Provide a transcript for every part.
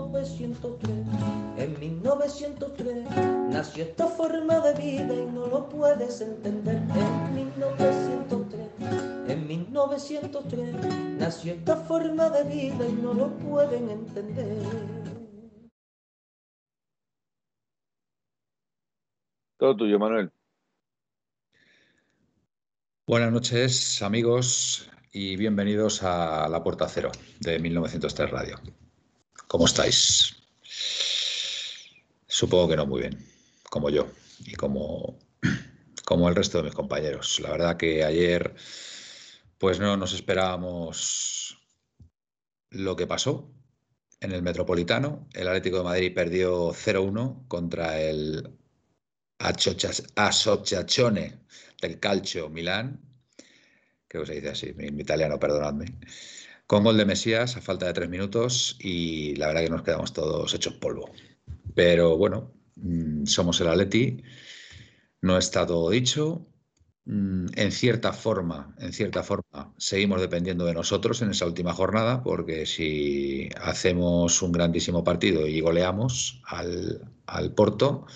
1903. En 1903 nació esta forma de vida y no lo puedes entender. En 1903, en 1903 nació esta forma de vida y no lo pueden entender. Todo tuyo, Manuel. Buenas noches, amigos, y bienvenidos a La Puerta Cero de 1903 Radio. ¿Cómo estáis? Supongo que no muy bien, como yo y como, como el resto de mis compañeros. La verdad que ayer pues no nos esperábamos lo que pasó en el Metropolitano. El Atlético de Madrid perdió 0-1 contra el Asociazione del Calcio Milán, creo que se dice así, mi, italiano, perdonadme, con gol de Mesías a falta de tres minutos y la verdad que nos quedamos todos hechos polvo. Pero bueno, mm, somos el Atleti, no está todo dicho. Mm, en cierta forma, en cierta forma, seguimos dependiendo de nosotros en esa última jornada, porque si hacemos un grandísimo partido y goleamos al, al Porto,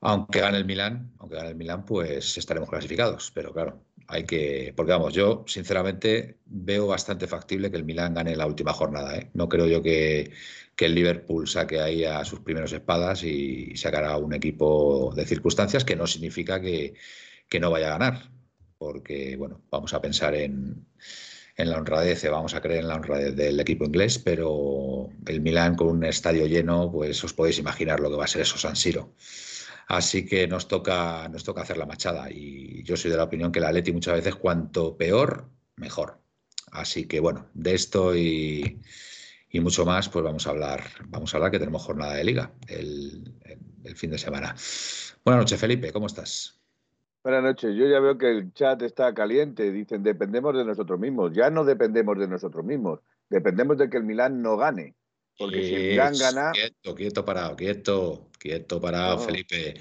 aunque gane el Milán, aunque gane el Milán, pues estaremos clasificados. Pero claro, hay que. Porque vamos, yo sinceramente veo bastante factible que el Milán gane la última jornada. ¿eh? No creo yo que, el Liverpool saque ahí a sus primeros espadas y sacará un equipo de circunstancias que no significa que, no vaya a ganar. Porque, bueno, vamos a pensar en, en la honradez, eh, vamos a creer en la honradez del equipo inglés, pero el Milán con un estadio lleno, pues os podéis imaginar lo que va a ser eso San Siro. Así que nos toca, nos toca hacer la machada. Y yo soy de la opinión que la Leti muchas veces cuanto peor, mejor. Así que bueno, de esto y, mucho más, pues vamos a hablar, vamos a hablar que tenemos jornada de liga el, fin de semana. Buenas noches, Felipe, ¿cómo estás? Buenas noches. Yo ya veo que el chat está caliente. Dicen, dependemos de nosotros mismos. Ya no dependemos de nosotros mismos. Dependemos de que el Milán no gane. Porque si el Milán gana. Quieto, quieto, parado, quieto, quieto, parado, Felipe.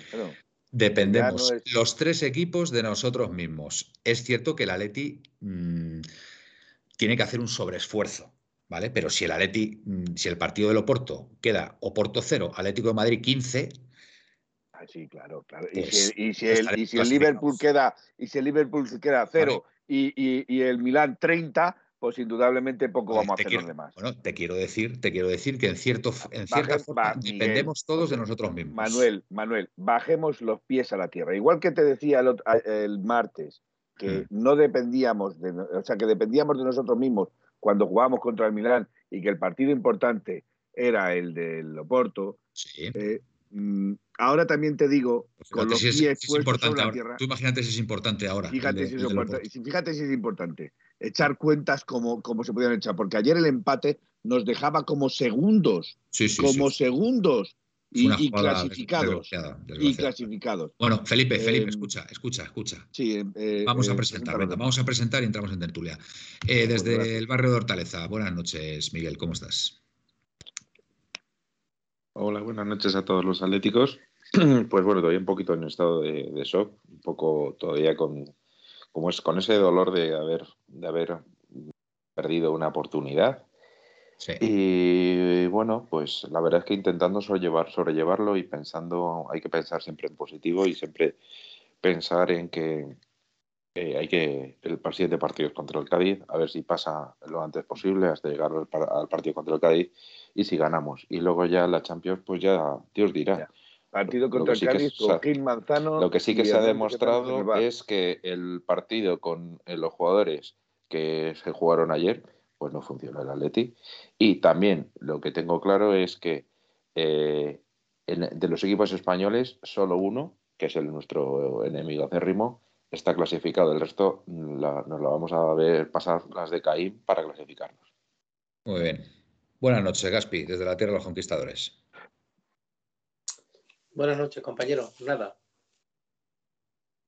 Dependemos los tres equipos de nosotros mismos. Es cierto que el Atleti mm, tiene que hacer un sobreesfuerzo, ¿vale? Pero si el Atleti, mm, si el partido del Oporto queda Oporto 0, Atlético de Madrid 15. Ah, sí, claro, claro. y, pues si, el, Liverpool queda, y si el Liverpool queda 0 y, y el Milán 30, pues indudablemente poco vamos a hacer los demás. Bueno, te quiero decir, te quiero decir que en cierto, en cierta forma dependemos todos de nosotros mismos. Manuel, Manuel, bajemos los pies a la tierra. Igual que te decía el, martes que mm. no dependíamos, de, o sea, que dependíamos de nosotros mismos cuando jugábamos contra el Milán y que el partido importante era el del Oporto. Sí. Eh, ahora también te digo, con los pies es, la tierra. Tú imagínate si es importante ahora. Fíjate, si, es importante, fíjate si es importante echar cuentas como, como se podían echar, porque ayer el empate nos dejaba como segundos, como segundos y, clasificados. Y clasificados. Bueno, Felipe, Felipe, em, escucha, escucha, escucha. Sí, em, eh, vamos a eh, presentar, vamos a presentar y entramos en tertulia. Eh, desde el barrio de Hortaleza, buenas noches, Miguel, ¿cómo estás? Hola, buenas noches a todos los atléticos. Pues bueno, todavía un poquito en estado de, de shock, un poco todavía con, como es con ese dolor de haber, de haber perdido una oportunidad. Y bueno, pues la verdad es que intentando sobrellevar, sobrellevarlo y pensando, hay que pensar siempre en positivo y siempre pensar en que hay que el siguiente partido es contra el Cádiz, a ver si pasa lo antes posible hasta llegar al, partido contra el Cádiz y si ganamos. Y luego ya la Champions, pues ya Dios dirá. Partido contra el Cádiz con Gil Manzano. Lo que sí que se ha demostrado es que el partido con eh, los jugadores que se jugaron ayer, pues no funcionó el Atleti. Y también lo que tengo claro es que eh, de los equipos españoles, solo uno, que es el nuestro enemigo acérrimo, está clasificado. El resto nos lo vamos a ver pasar las de Caín para clasificarnos. Muy bien. Buenas noches, Gaspi, desde la Tierra de los Conquistadores. Buenas noches, compañero. Nada.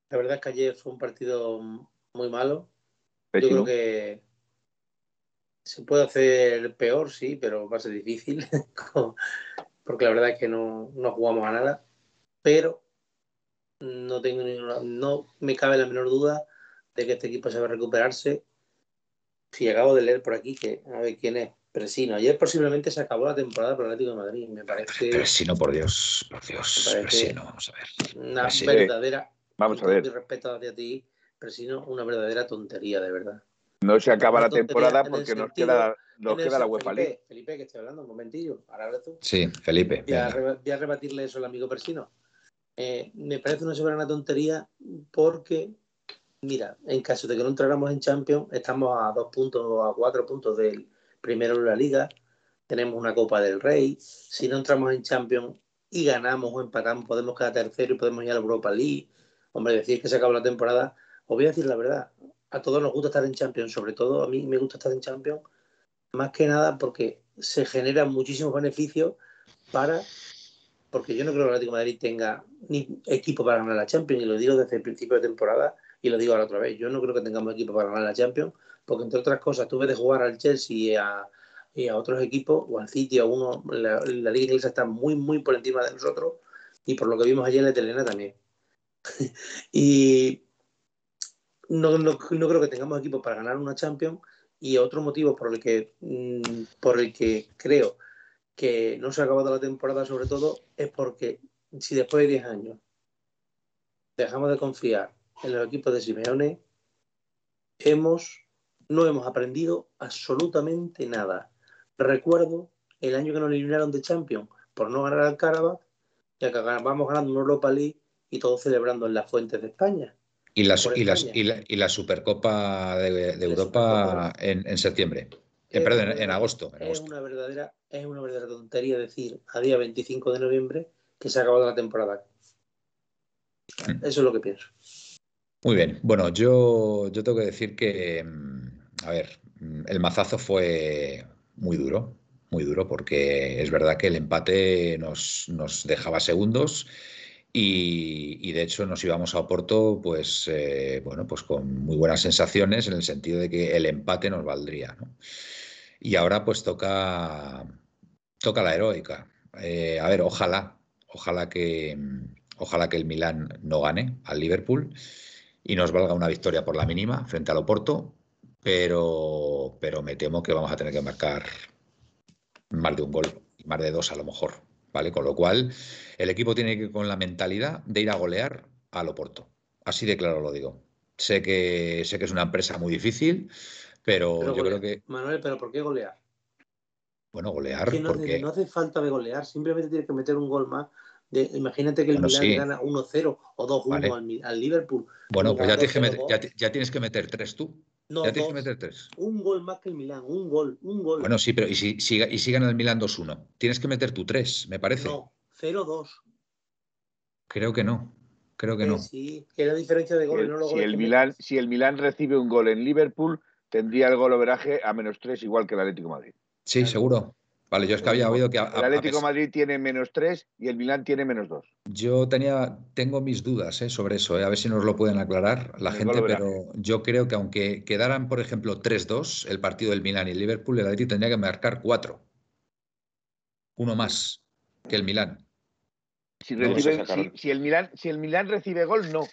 La verdad es que ayer fue un partido muy malo. Yo creo que se puede hacer peor, sí, pero va a ser difícil. porque la verdad es que no, no jugamos a nada. Pero no tengo ninguna, no me cabe la menor duda de que este equipo se va a recuperarse. Si acabo de leer por aquí que a ver quién es Presino. Ayer posiblemente se acabó la temporada para el Atlético de Madrid. Me parece. Presino, por Dios, por Dios. Presino, vamos a ver. Una verdadera. Vamos a ver. Mi respeto hacia ti, Presino, una verdadera tontería, de verdad. No se acaba la temporada porque nos queda, nos queda la UEFA League. Felipe, que estoy hablando un momentillo. Ahora tú. Sí, Felipe. Voy a, voy a, rebatirle eso al amigo Presino. Eh, me parece una soberana tontería porque, mira, en caso de que no entráramos en Champions, estamos a dos puntos o a cuatro puntos del primero de la liga, tenemos una Copa del Rey, si no entramos en Champions y ganamos o empatamos, podemos quedar tercero y podemos ir a la Europa League. Hombre, decir que se acabó la temporada, os voy a decir la verdad, a todos nos gusta estar en Champions, sobre todo a mí me gusta estar en Champions, más que nada porque se generan muchísimos beneficios para porque yo no creo que el Atlético de Madrid tenga ni equipo para ganar la Champions, y lo digo desde el principio de temporada, y lo digo ahora otra vez, yo no creo que tengamos equipo para ganar la Champions, porque entre otras cosas, tú ves de jugar al Chelsea y a, otros equipos, o al City, a uno, la, Liga Inglesa está muy, muy por encima de nosotros, y por lo que vimos ayer en la italiana también. y no, no, no, creo que tengamos equipo para ganar una Champions, y otro motivo por el que, mm, por el que creo que no se ha acabado la temporada sobre todo es porque si después de 10 años dejamos de confiar en los equipos de Simeone, hemos, no hemos aprendido absolutamente nada. Recuerdo el año que nos eliminaron de Champions por no ganar al Carabao, y vamos ganando una Europa League y todos celebrando en las fuentes de España. Y la, y la, Supercopa de, Europa En, septiembre. Eh, perdón, en, agosto, Es, una verdadera, es una verdadera tontería decir a día 25 de noviembre que se ha acabado la temporada. Mm. Eso es lo que pienso. Muy bien. Bueno, yo, yo tengo que decir que, mm, a ver, el mazazo fue muy duro, muy duro, porque es verdad que el empate nos, nos dejaba segundos y, de hecho nos íbamos a Oporto pues, eh, bueno, pues con muy buenas sensaciones en el sentido de que el empate nos valdría. ¿no? Y ahora pues toca, toca la heroica. Eh, a ver, ojalá, ojalá que, ojalá que el Milán no gane al Liverpool y nos valga una victoria por la mínima frente al Oporto, pero, pero me temo que vamos a tener que marcar más de un gol, más de dos a lo mejor, ¿vale? Con lo cual, el equipo tiene que ir con la mentalidad de ir a golear al Oporto. Así de claro lo digo. Sé que, sé que es una empresa muy difícil, pero, yo creo que. Manuel, ¿pero por qué golear? Bueno, golear. no, porque... no hace falta de golear, simplemente tiene que meter un gol más. De, imagínate que el Milan gana 1-0 o 2-1 al, Liverpool. Bueno, pues ya tienes, que meter, ya, tienes que meter tres tú. No, ya tienes que meter tres. Un gol más que el Milan, un gol, un gol. Bueno, sí, pero ¿y si, si, y si gana el Milan 2-1? Tienes que meter tú tres, me parece. No, 0-2. Creo que no. Creo que no. Sí, que la diferencia de goles. Si, el, Milan, si el Milan recibe un gol en Liverpool, tendría el goloveraje a menos 3, igual que el Atlético Madrid. Sí, seguro. Vale, yo es que había oído que... el Atlético Madrid tiene menos 3 y el Milán tiene menos 2. Yo tenía, tengo mis dudas eh, sobre eso, eh, a ver si nos lo pueden aclarar la gente, pero yo creo que aunque quedaran, por ejemplo, 3-2 el partido del Milán y el Liverpool, el Atlético tendría que marcar 4. Uno más que el Milán. Si, el Milán, si el Milán recibe gol, no.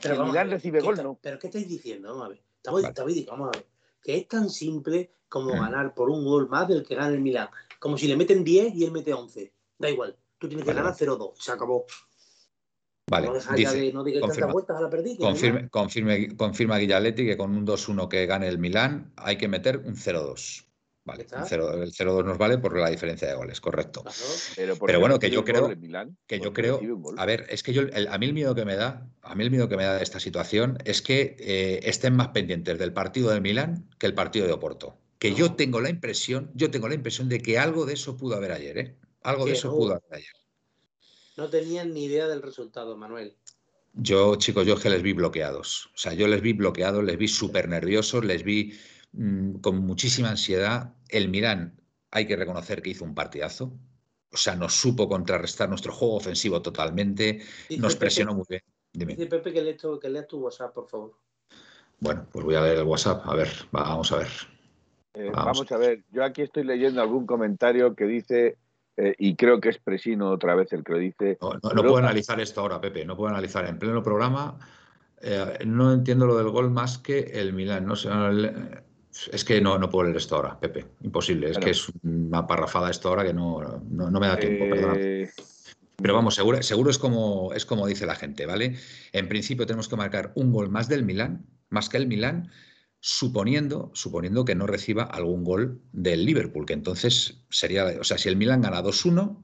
si el Milán recibe gol, no. ¿Pero qué estáis diciendo? Vamos a ver. Estamos, vamos a ver que es tan simple como mm. ganar por un gol más del que gana el Milán. Como si le meten 10 y él mete 11. Da igual. Tú tienes que ganar 0-2. Se acabó. Vale, no dice, no confirma, vueltas a la perdida, confirme, confirme, confirma Guillaletti que con un 2-1 que gane el Milán hay que meter un 0-2. Vale, el 0-2 nos vale por la diferencia de goles, correcto. Pero, bueno, que yo creo, que yo creo, a ver, es que yo, a mí el miedo que me da, a mí el miedo que me da de esta situación es que eh, estén más pendientes del partido del Milán que el partido de Oporto. Que yo tengo la impresión, yo tengo la impresión de que algo de eso pudo haber ayer, ¿eh? Algo de eso pudo haber ayer. No tenían ni idea del resultado, Manuel. Yo, chicos, yo es que les vi bloqueados. O sea, yo les vi bloqueados, les vi súper nerviosos, les vi Mm, con muchísima ansiedad. El Milán hay que reconocer que hizo un partidazo. O sea, nos supo contrarrestar nuestro juego ofensivo totalmente, nos presionó muy bien. Dime. Dice Pepe que que tu WhatsApp, por favor. Bueno, pues voy a leer el WhatsApp. A ver, vamos a ver. Eh, vamos. a ver, yo aquí estoy leyendo algún comentario que dice, eh, y creo que es Presino otra vez el que lo dice. No, puedo analizar esto ahora, Pepe, no puedo analizar en pleno programa. Eh, no entiendo lo del gol más que el Milan. No sé, es que no, no puedo leer esto ahora, Pepe. Imposible. Es que es una parrafada esto ahora que no, me da tiempo, perdón. Pero vamos, seguro, seguro es, como, es como dice la gente, ¿vale? En principio tenemos que marcar un gol más del Milan, más que el Milan, suponiendo, suponiendo que no reciba algún gol del Liverpool, que entonces sería, o sea, si el Milan gana 2-1,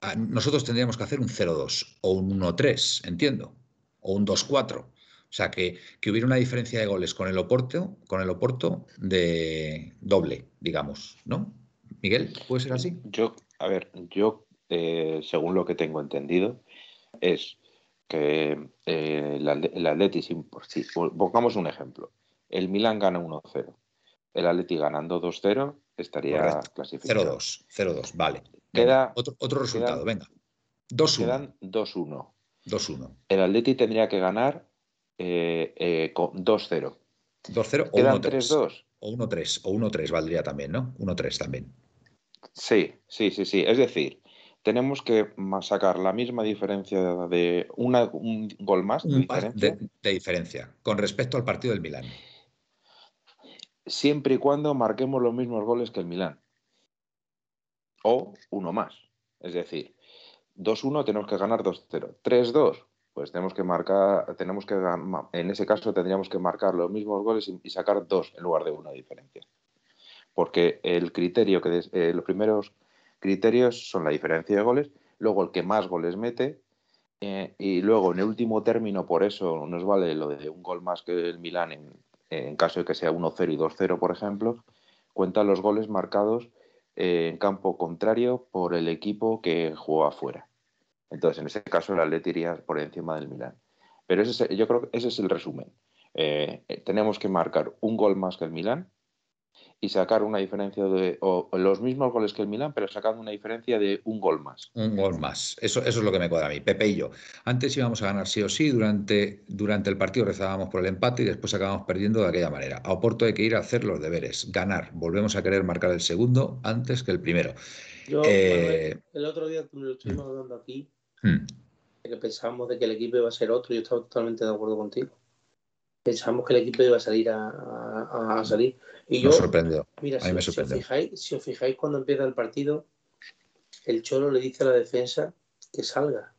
ah, nosotros tendríamos que hacer un 0-2 o un 1-3, entiendo, o un 2-4. O sea, que, hubiera una diferencia de goles con el Oporto, con el Oporto de doble, digamos, ¿no? Miguel, ¿puede ser así? Yo, a ver, yo, eh, según lo que tengo entendido, es que eh, el, Atleti, si, pongamos un ejemplo, el Milan gana 1-0. El Atleti ganando 2-0 estaría clasificado. 0-2, 0-2, vale. Queda, otro, otro resultado, venga. 2-1. Quedan 2-1. 2-1. El Atleti tendría que ganar eh, eh, con 2-0. 2-0 o 1-3. O 1-3, o 1-3 valdría también, ¿no? 1-3 también. Sí, sí, sí, sí. Es decir, tenemos que sacar la misma diferencia de una, un gol más de, diferencia. de diferencia con respecto al partido del Milán siempre y cuando marquemos los mismos goles que el Milán. O uno más. Es decir, 2-1 tenemos que ganar 2-0. 3-2, pues tenemos que marcar, tenemos que en ese caso tendríamos que marcar los mismos goles y sacar dos en lugar de una diferencia. Porque el criterio que eh, los primeros criterios son la diferencia de goles, luego el que más goles mete eh, y luego en el último término por eso nos vale lo de un gol más que el Milán en, en caso de que sea 1-0 y 2-0, por ejemplo, cuentan los goles marcados en campo contrario por el equipo que jugó afuera. Entonces, en ese caso, el Atleti iría por encima del Milán. Pero ese, yo creo que ese es el resumen. Eh, tenemos que marcar un gol más que el Milán y sacar una diferencia de o, los mismos goles que el Milan, pero sacando una diferencia de un gol más. Un gol más. Eso, eso es lo que me cuadra a mí. Pepe y yo. Antes íbamos a ganar sí o sí, durante, durante el partido rezábamos por el empate y después acabamos perdiendo de aquella manera. A Oporto hay que ir a hacer los deberes, ganar. Volvemos a querer marcar el segundo antes que el primero. Yo, eh, el otro día lo estuvimos hablando aquí, hmm. de que pensábamos de que el equipo iba a ser otro, y yo estaba totalmente de acuerdo contigo pensamos que el equipo iba a salir a, salir. Y yo, sorprendió. Mira, si, os fijáis, si os fijáis cuando empieza el partido, el Cholo le dice a la defensa que salga,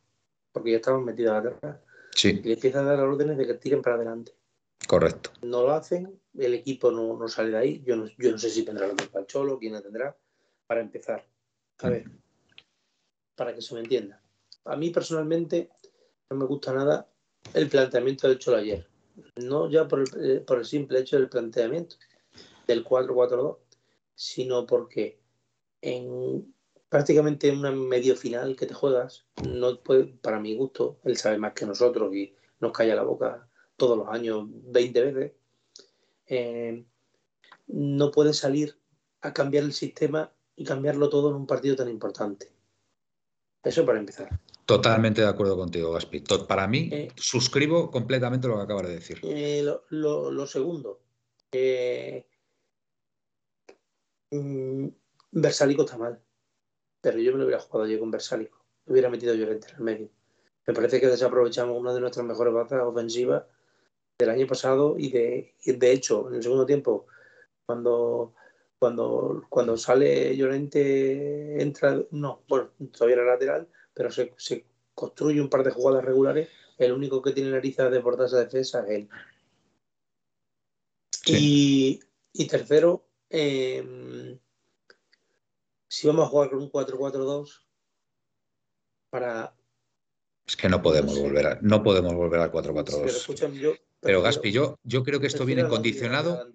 porque ya estamos metidos atrás. Sí. Y le empieza a dar órdenes de que tiren para adelante. Correcto. No lo hacen, el equipo no, sale de ahí. Yo no, yo no sé si tendrá lo mismo el Cholo, quién lo tendrá, para empezar. A ver, para que se me entienda. A mí personalmente no me gusta nada el planteamiento del Cholo ayer no ya eh, por el, simple hecho del planteamiento del 4-4-2, sino porque en prácticamente en una medio final que te juegas, no puede, para mi gusto, él sabe más que nosotros y nos calla la boca todos los años 20 veces, eh, no puede salir a cambiar el sistema y cambiarlo todo en un partido tan importante. Eso para empezar. Totalmente de acuerdo contigo, Gaspi. Para mí, eh, suscribo completamente lo que acabas de decir. Eh, lo, segundo, eh, mm, Versalico está mal, pero yo me lo hubiera jugado yo con Versalico. hubiera metido Llorente en el medio. Me parece que desaprovechamos una de nuestras mejores batas ofensivas del año pasado y de, de hecho, en el segundo tiempo, cuando cuando, cuando sale Llorente entra, no, bueno, todavía era lateral, pero se, construye un par de jugadas regulares, el único que tiene narices de portar esa defensa es él. Y, tercero, em, si vamos a jugar con un 4-4-2, para... Es que no podemos volver a, no podemos volver al 4-4-2. Pero Gaspi, yo, yo creo que esto viene condicionado.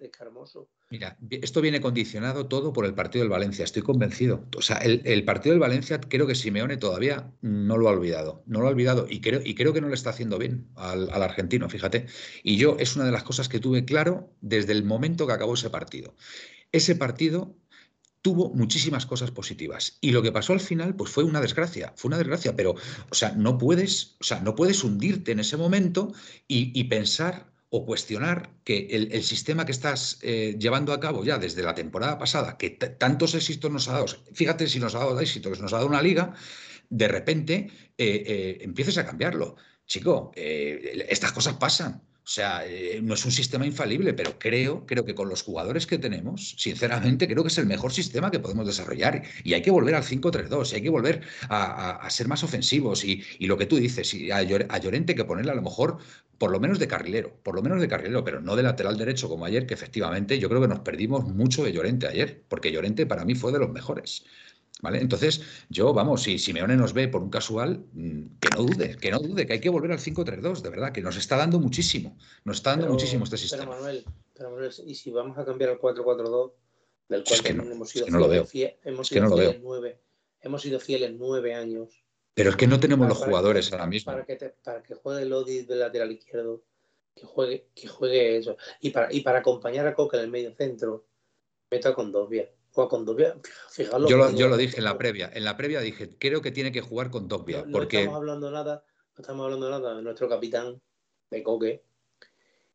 Mira, esto viene condicionado todo por el partido del Valencia, estoy convencido. O sea, el, partido del Valencia creo que Simeone todavía no lo ha olvidado. No lo ha olvidado y creo, y creo que no le está haciendo bien al, al argentino, fíjate. Y yo es una de las cosas que tuve claro desde el momento que acabó ese partido. Ese partido tuvo muchísimas cosas positivas. Y lo que pasó al final, pues fue una desgracia, fue una desgracia, pero, o sea, no puedes, o sea, no puedes hundirte en ese momento y, pensar o cuestionar que el, sistema que estás eh, llevando a cabo ya desde la temporada pasada, que tantos éxitos nos ha dado, fíjate si nos ha dado éxito, que nos ha dado una liga, de repente eh, eh, empieces a cambiarlo. Chico, estas cosas pasan. O sea, eh, no es un sistema infalible, pero creo, creo que con los jugadores que tenemos, sinceramente, creo que es el mejor sistema que podemos desarrollar. Y hay que volver al 5-3-2, y hay que volver a, ser más ofensivos. Y, lo que tú dices, y a, Llorente que ponerle a lo mejor por lo menos de carrilero, por lo menos de carrilero, pero no de lateral derecho como ayer, que efectivamente yo creo que nos perdimos mucho de Llorente ayer, porque Llorente para mí fue de los mejores. ¿Vale? Entonces, yo, vamos, si Simeone nos ve por un casual, mm, que no dude, que no dude, que hay que volver al 5-3-2, de verdad, que nos está dando muchísimo, nos está dando muchísimo este sistema. Pero Manuel, pero Manuel, y si vamos a cambiar al 4-4-2, del cual que no, hemos sido no fieles, hemos sido fieles nueve, hemos sido fieles nueve años. Pero es que no tenemos los jugadores ahora mismo. Para que, para que juegue Lodi del lateral izquierdo, que juegue, que juegue eso. Y para, y para acompañar a Coca en el medio centro, meta con dos vías con Yo lo, yo lo dije en la previa. En la previa dije, creo que tiene que jugar con Dogbia. No, porque... estamos hablando nada, no estamos hablando nada de nuestro capitán de Coque.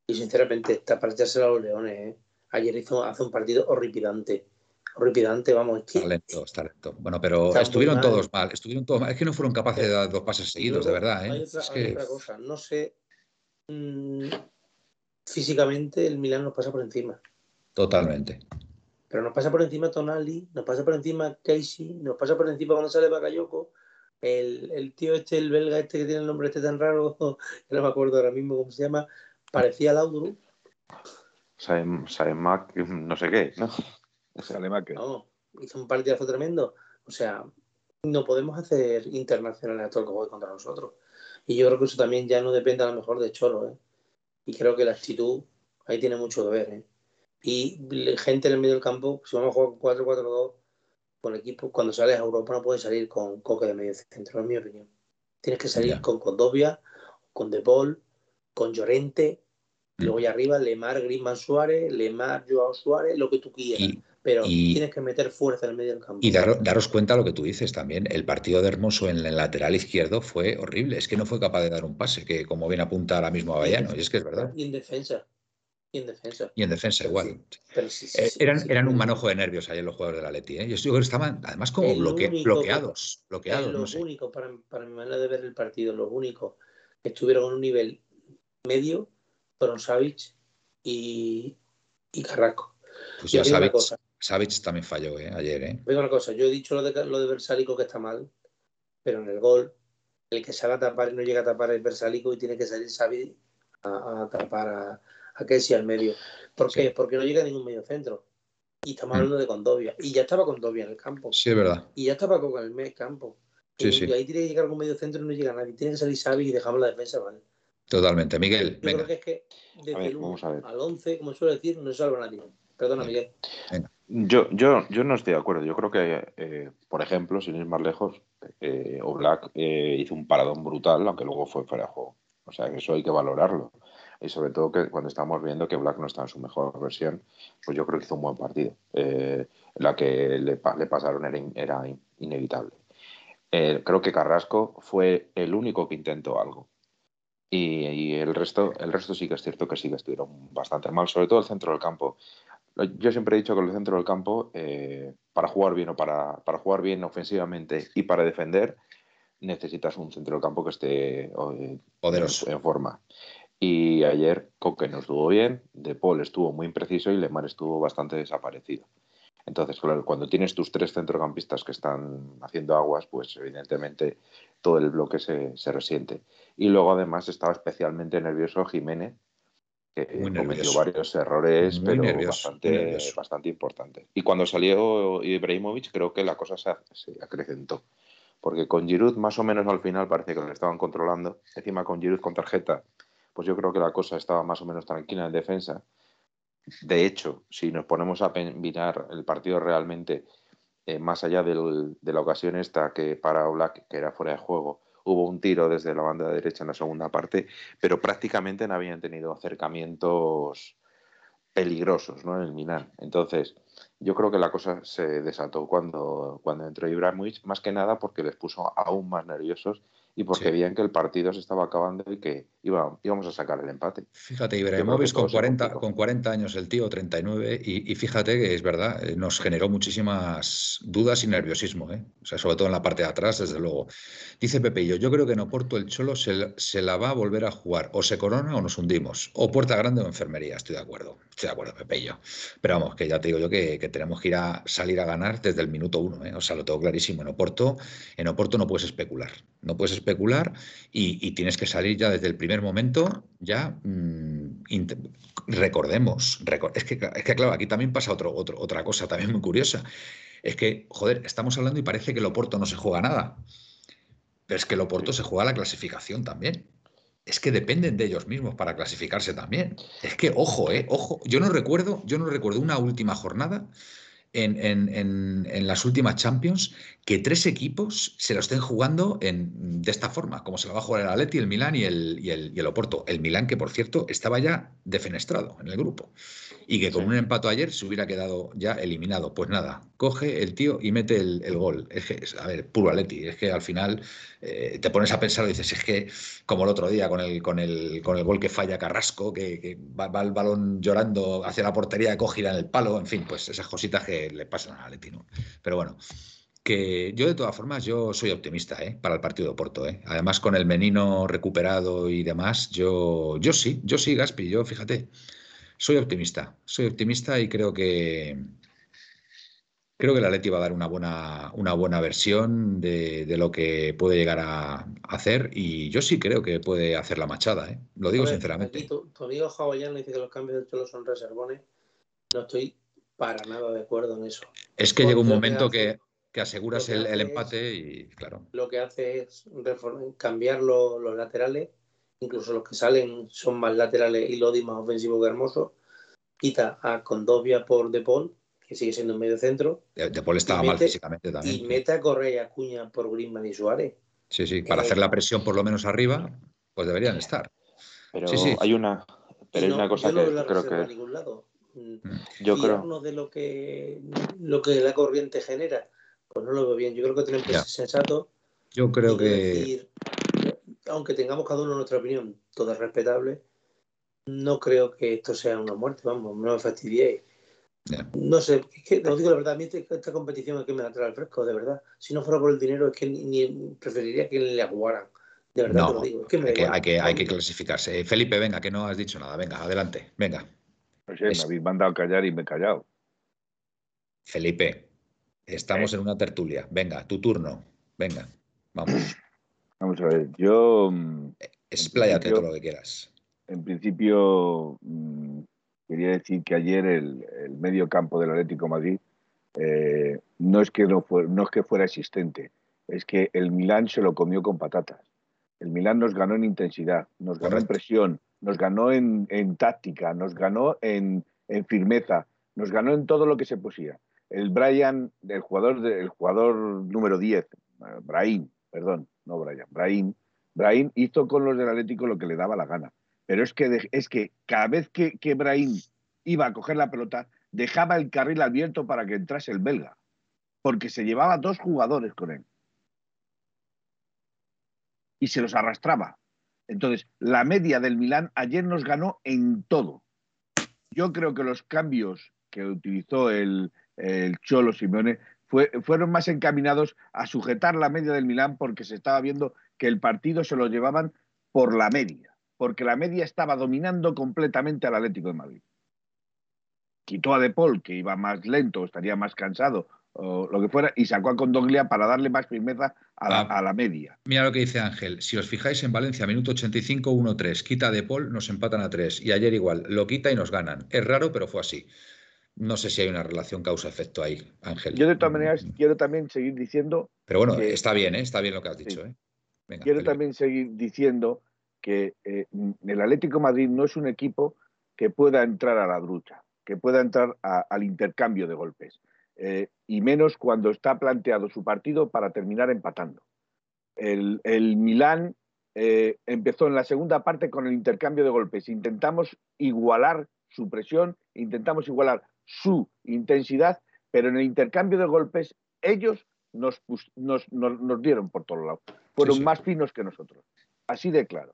Y sinceramente, está para echarse a los leones. ¿eh? Ayer hizo, hace un partido horripilante. Horripilante, vamos. Es Talento, talento. Bueno, pero estuvieron todos mal. Estuvieron todos mal. Es que no fueron capaces de dar dos pases seguidos, de verdad. ¿eh? Hay, otra, cosa. No sé. Mmm, físicamente, el Milan nos pasa por encima. Totalmente. Pero nos pasa por encima Tonali, nos pasa por encima Casey, nos pasa por encima cuando sale Bakayoko. El, el tío este, el belga este que tiene el nombre este tan raro, no me acuerdo ahora mismo cómo se llama, parecía Laudrup. Mac, no sé qué, ¿no? No, hizo un partidazo tremendo. O sea, no podemos hacer internacionales a todo el que juegue contra nosotros. Y yo creo que eso también ya no depende a lo mejor de Cholo, ¿eh? Y creo que la actitud ahí tiene mucho que ver, ¿eh? Y gente en el medio del campo, si vamos a jugar 4-4-2 con equipo, cuando sales a Europa no puedes salir con Coque de medio centro, en mi opinión. Tienes que salir con Condovia, con De Paul, con Llorente, mm. luego ya arriba Lemar, Griezmann Suárez, Lemar, Joao Suárez, lo que tú quieras. pero tienes que meter fuerza en el medio del campo. Y daros cuenta lo que tú dices también. El partido de Hermoso en el lateral izquierdo fue horrible. Es que no fue capaz de dar un pase, que como bien apunta ahora mismo a Bayano. Y es que es verdad. Y en defensa. Y en defensa. Y en defensa igual. Eh, eran, eran un manojo de nervios en los jugadores de la Leti. ¿eh? Yo creo que estaban además como bloqueados. bloqueados lo único, para, para, mi manera de ver el partido, los únicos que estuvieron en un nivel medio fueron Savic y, y Carrasco. Pues ya Savic, también falló ¿eh? ayer. ¿eh? una cosa, yo he dicho lo de, lo de Versálico que está mal, pero en el gol, el que salga a tapar y no llega a tapar es Versálico y tiene que salir Savic a, a tapar a a Kessi al medio. ¿Por qué? Porque no llega a ningún medio centro. Y estamos hablando de Condovia. Y ya estaba Condovia en el campo. Sí, es verdad. Y ya estaba con el medio campo. Sí, y, sí. ahí tiene que llegar algún medio centro y no llega nadie. Tiene que salir Xavi y dejamos la defensa, ¿vale? Totalmente. Miguel, Yo creo que es que desde el 1 al 11, como suele decir, no salva nadie. Perdona, Miguel. Yo, yo, yo no estoy de acuerdo. Yo creo que, eh, por ejemplo, sin ir más lejos, eh, Oblak eh, hizo un paradón brutal, aunque luego fue fuera de juego. O sea, que eso hay que valorarlo y sobre todo que cuando estamos viendo que Black no está en su mejor versión, pues yo creo que hizo un buen partido. Eh, la que le, pasaron era, inevitable. Eh, creo que Carrasco fue el único que intentó algo. Y, el resto el resto sí que es cierto que sí que estuvieron bastante mal, sobre todo el centro del campo. Yo siempre he dicho que el centro del campo, eh, para jugar bien o para, para, jugar bien ofensivamente y para defender, necesitas un centro del campo que esté poderoso en forma. Y ayer Coque no estuvo bien, De Paul estuvo muy impreciso y Lemar estuvo bastante desaparecido. Entonces, claro, cuando tienes tus tres centrocampistas que están haciendo aguas, pues evidentemente todo el bloque se, se resiente. Y luego además estaba especialmente nervioso Jiménez, que cometió varios errores, pero bastante, bastante importantes. Y cuando salió Ibrahimovic, creo que la cosa se, se, acrecentó. Porque con Giroud, más o menos al final, parece que lo estaban controlando. Encima con Giroud con tarjeta, pues yo creo que la cosa estaba más o menos tranquila en defensa. De hecho, si nos ponemos a mirar el partido realmente, eh, más allá de la ocasión esta que para Black, que era fuera de juego, hubo un tiro desde la banda derecha en la segunda parte, pero prácticamente no habían tenido acercamientos peligrosos ¿no? en el Milan. Entonces, yo creo que la cosa se desató cuando, cuando entró Ibrahimovic, más que nada porque les puso aún más nerviosos y porque Sí. veían que el partido se estaba acabando y que iba, íbamos a sacar el empate. Fíjate, Yo Ibrahimovic con se 40, complicó. con 40 años el tío, 39, y, y fíjate que es verdad, eh, nos generó muchísimas dudas y nerviosismo, ¿eh? O sea, sobre todo en la parte de atrás, desde luego. Dice Pepillo, yo creo que en Oporto el Cholo se, se la va a volver a jugar, o se corona o nos hundimos, o puerta grande o enfermería, estoy de acuerdo, estoy de acuerdo, Pepillo. Pero vamos, que ya te digo yo que, que tenemos que ir a salir a ganar desde el minuto uno, ¿eh? O sea, lo tengo clarísimo, en Oporto, en Oporto no puedes especular, no puedes especular y, tienes que salir ya desde el primer momento, ya mm, int- recordemos, recor- es, que, es que claro, aquí también pasa otro, otro- otra cosa también muy curiosa. Es que, joder, estamos hablando y parece que el Oporto no se juega nada. Pero es que el Oporto se juega la clasificación también. Es que dependen de ellos mismos para clasificarse también. Es que, ojo, eh, ojo. Yo no recuerdo, yo no recuerdo una última jornada en, en- en- las últimas Champions que tres equipos se lo estén jugando en, de esta forma, como se lo va a jugar el Atleti, el Milán y el, y el, y el Oporto. El Milán, que por cierto estaba ya defenestrado en el grupo y que con Sí. un empate ayer se hubiera quedado ya eliminado. Pues nada, coge el tío y mete el, el gol. Es que, es- a ver, puro Atleti. Es que al final eh, te pones a pensar y dices, es que como el otro día con el, con el, con el gol que falla Carrasco, que, que va, va el balón llorando hacia la portería, coge en el palo, en fin, pues esas cositas que le pasan a Atleti, ¿no? Pero bueno, que yo de todas formas, yo soy optimista ¿eh? para el partido de Porto. ¿eh? Además, con el menino recuperado y demás, yo, yo sí, yo sí, Gaspi, yo fíjate, soy optimista, soy optimista y creo que creo que el Atleti va a dar una buena, una buena versión de, de lo que puede llegar a hacer y yo sí creo que puede hacer la machada, ¿eh? lo digo ver, sinceramente. Aquí tu, tu amigo Hawaiiano dice que los cambios del Cholo son reservones. No estoy para nada de acuerdo en eso. Es que llega un momento hace- que, que aseguras que el, el empate y claro. Lo que hace es cambiar lo- los laterales, incluso los que salen son más laterales y Lodi más ofensivo que hermoso. Quita a Condovia por De Paul, que sigue siendo un medio centro, De, De Paul estaba Y mal físicamente y también. mete a Correa y Acuña por Griezmann y Suárez. Sí, sí, para Eh, hacer la presión por lo menos arriba, pues deberían estar. Pero Sí, sí. hay una, pero Y hay no- una cosa yo no veo que la creo reserva a que ningún lado. Mm, yo creo. fiarnos de lo que, lo que la corriente genera, pues no lo veo bien. Yo creo que tenemos que ser sensatos Yo creo y que decir, aunque tengamos cada uno nuestra opinión, todo es respetable, no creo que esto sea una muerte, vamos, no me fastidiéis. No sé, es que os digo la verdad, a mí este- esta competición es que me da al fresco, de verdad. Si no fuera por el dinero, es que ni, ni- preferiría que la jugaran. De verdad te lo digo. Es que me da hay que, igual. hay, que, hay que clasificarse. Eh, Felipe, venga, que no has dicho nada. Venga, adelante. Venga, No sé, Es- me habéis mandado a callar y me he callado. Felipe, estamos en una tertulia. Venga, tu turno. Venga, vamos. Vamos a ver, yo mm, Expláyate todo lo que quieras. en principio mm, quería decir que ayer el, el medio campo del Atlético de Madrid eh, no, es que no, fue- no es que fuera existente, es que el Milán se lo comió con patatas. El Milán nos ganó en intensidad, nos ganó en presión, nos ganó en, en táctica, nos ganó en, en firmeza, nos ganó en todo lo que se pusía. El Brian, el jugador, de- el jugador número 10, eh, Brahim, perdón, no Brian, Brahim, Brahim hizo con los del Atlético lo que le daba la gana. Pero es que, es que cada vez que, que iba a coger la pelota, dejaba el carril abierto para que entrase el belga, porque se llevaba dos jugadores con él. Y se los arrastraba. Entonces, la media del Milán ayer nos ganó en todo. Yo creo que los cambios que utilizó el, el Cholo Simeone fue- fueron más encaminados a sujetar la media del Milán porque se estaba viendo que el partido se lo llevaban por la media, porque la media estaba dominando completamente al Atlético de Madrid. Quitó a De Paul, que iba más lento, estaría más cansado, o lo que fuera, y sacó a Condoglia para darle más firmeza a la, Ah. a la media. Mira lo que dice Ángel. Si os fijáis en Valencia, minuto 85, 1-3. Quita de Paul, nos empatan a 3. Y ayer igual, lo quita y nos ganan. Es raro, pero fue así. No sé si hay una relación causa-efecto ahí, Ángel. Yo de todas maneras quiero también seguir diciendo Pero bueno, que- está bien, ¿eh? Está bien lo que has dicho, Sí. ¿eh? Venga, quiero también seguir diciendo que eh, el Atlético de Madrid no es un equipo que pueda entrar a la lucha, que pueda entrar a- al intercambio de golpes, eh, y menos cuando está planteado su partido para terminar empatando. El, el Milán eh, empezó en la segunda parte con el intercambio de golpes. Intentamos igualar su presión, intentamos igualar su intensidad, pero en el intercambio de golpes ellos nos, nos, nos, dieron por todos lados. Fueron más finos que nosotros. Así de claro.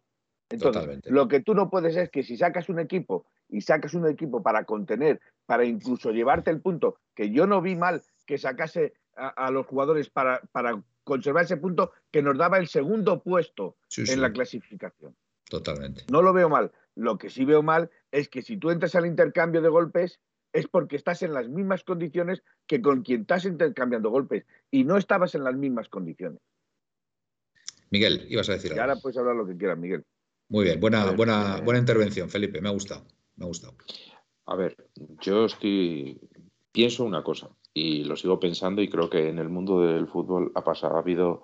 Entonces, lo que tú no puedes es que si sacas un equipo y sacas un equipo para contener, para incluso llevarte el punto, que yo no vi mal que sacase a, los jugadores para, para, conservar ese punto que nos daba el segundo puesto en la clasificación. Totalmente. No lo veo mal. Lo que sí veo mal es que si tú entras al intercambio de golpes es porque estás en las mismas condiciones que con quien estás intercambiando golpes y no estabas en las mismas condiciones. Miguel, ibas a decir algo. Y ahora puedes hablar lo que quieras, Miguel. Muy bien, buena, buena, eh, buena intervención, Felipe. Me ha gustado. Me ha gustado. A ver, yo estoy. Pienso una cosa y lo sigo pensando y creo que en el mundo del fútbol ha pasado, ha habido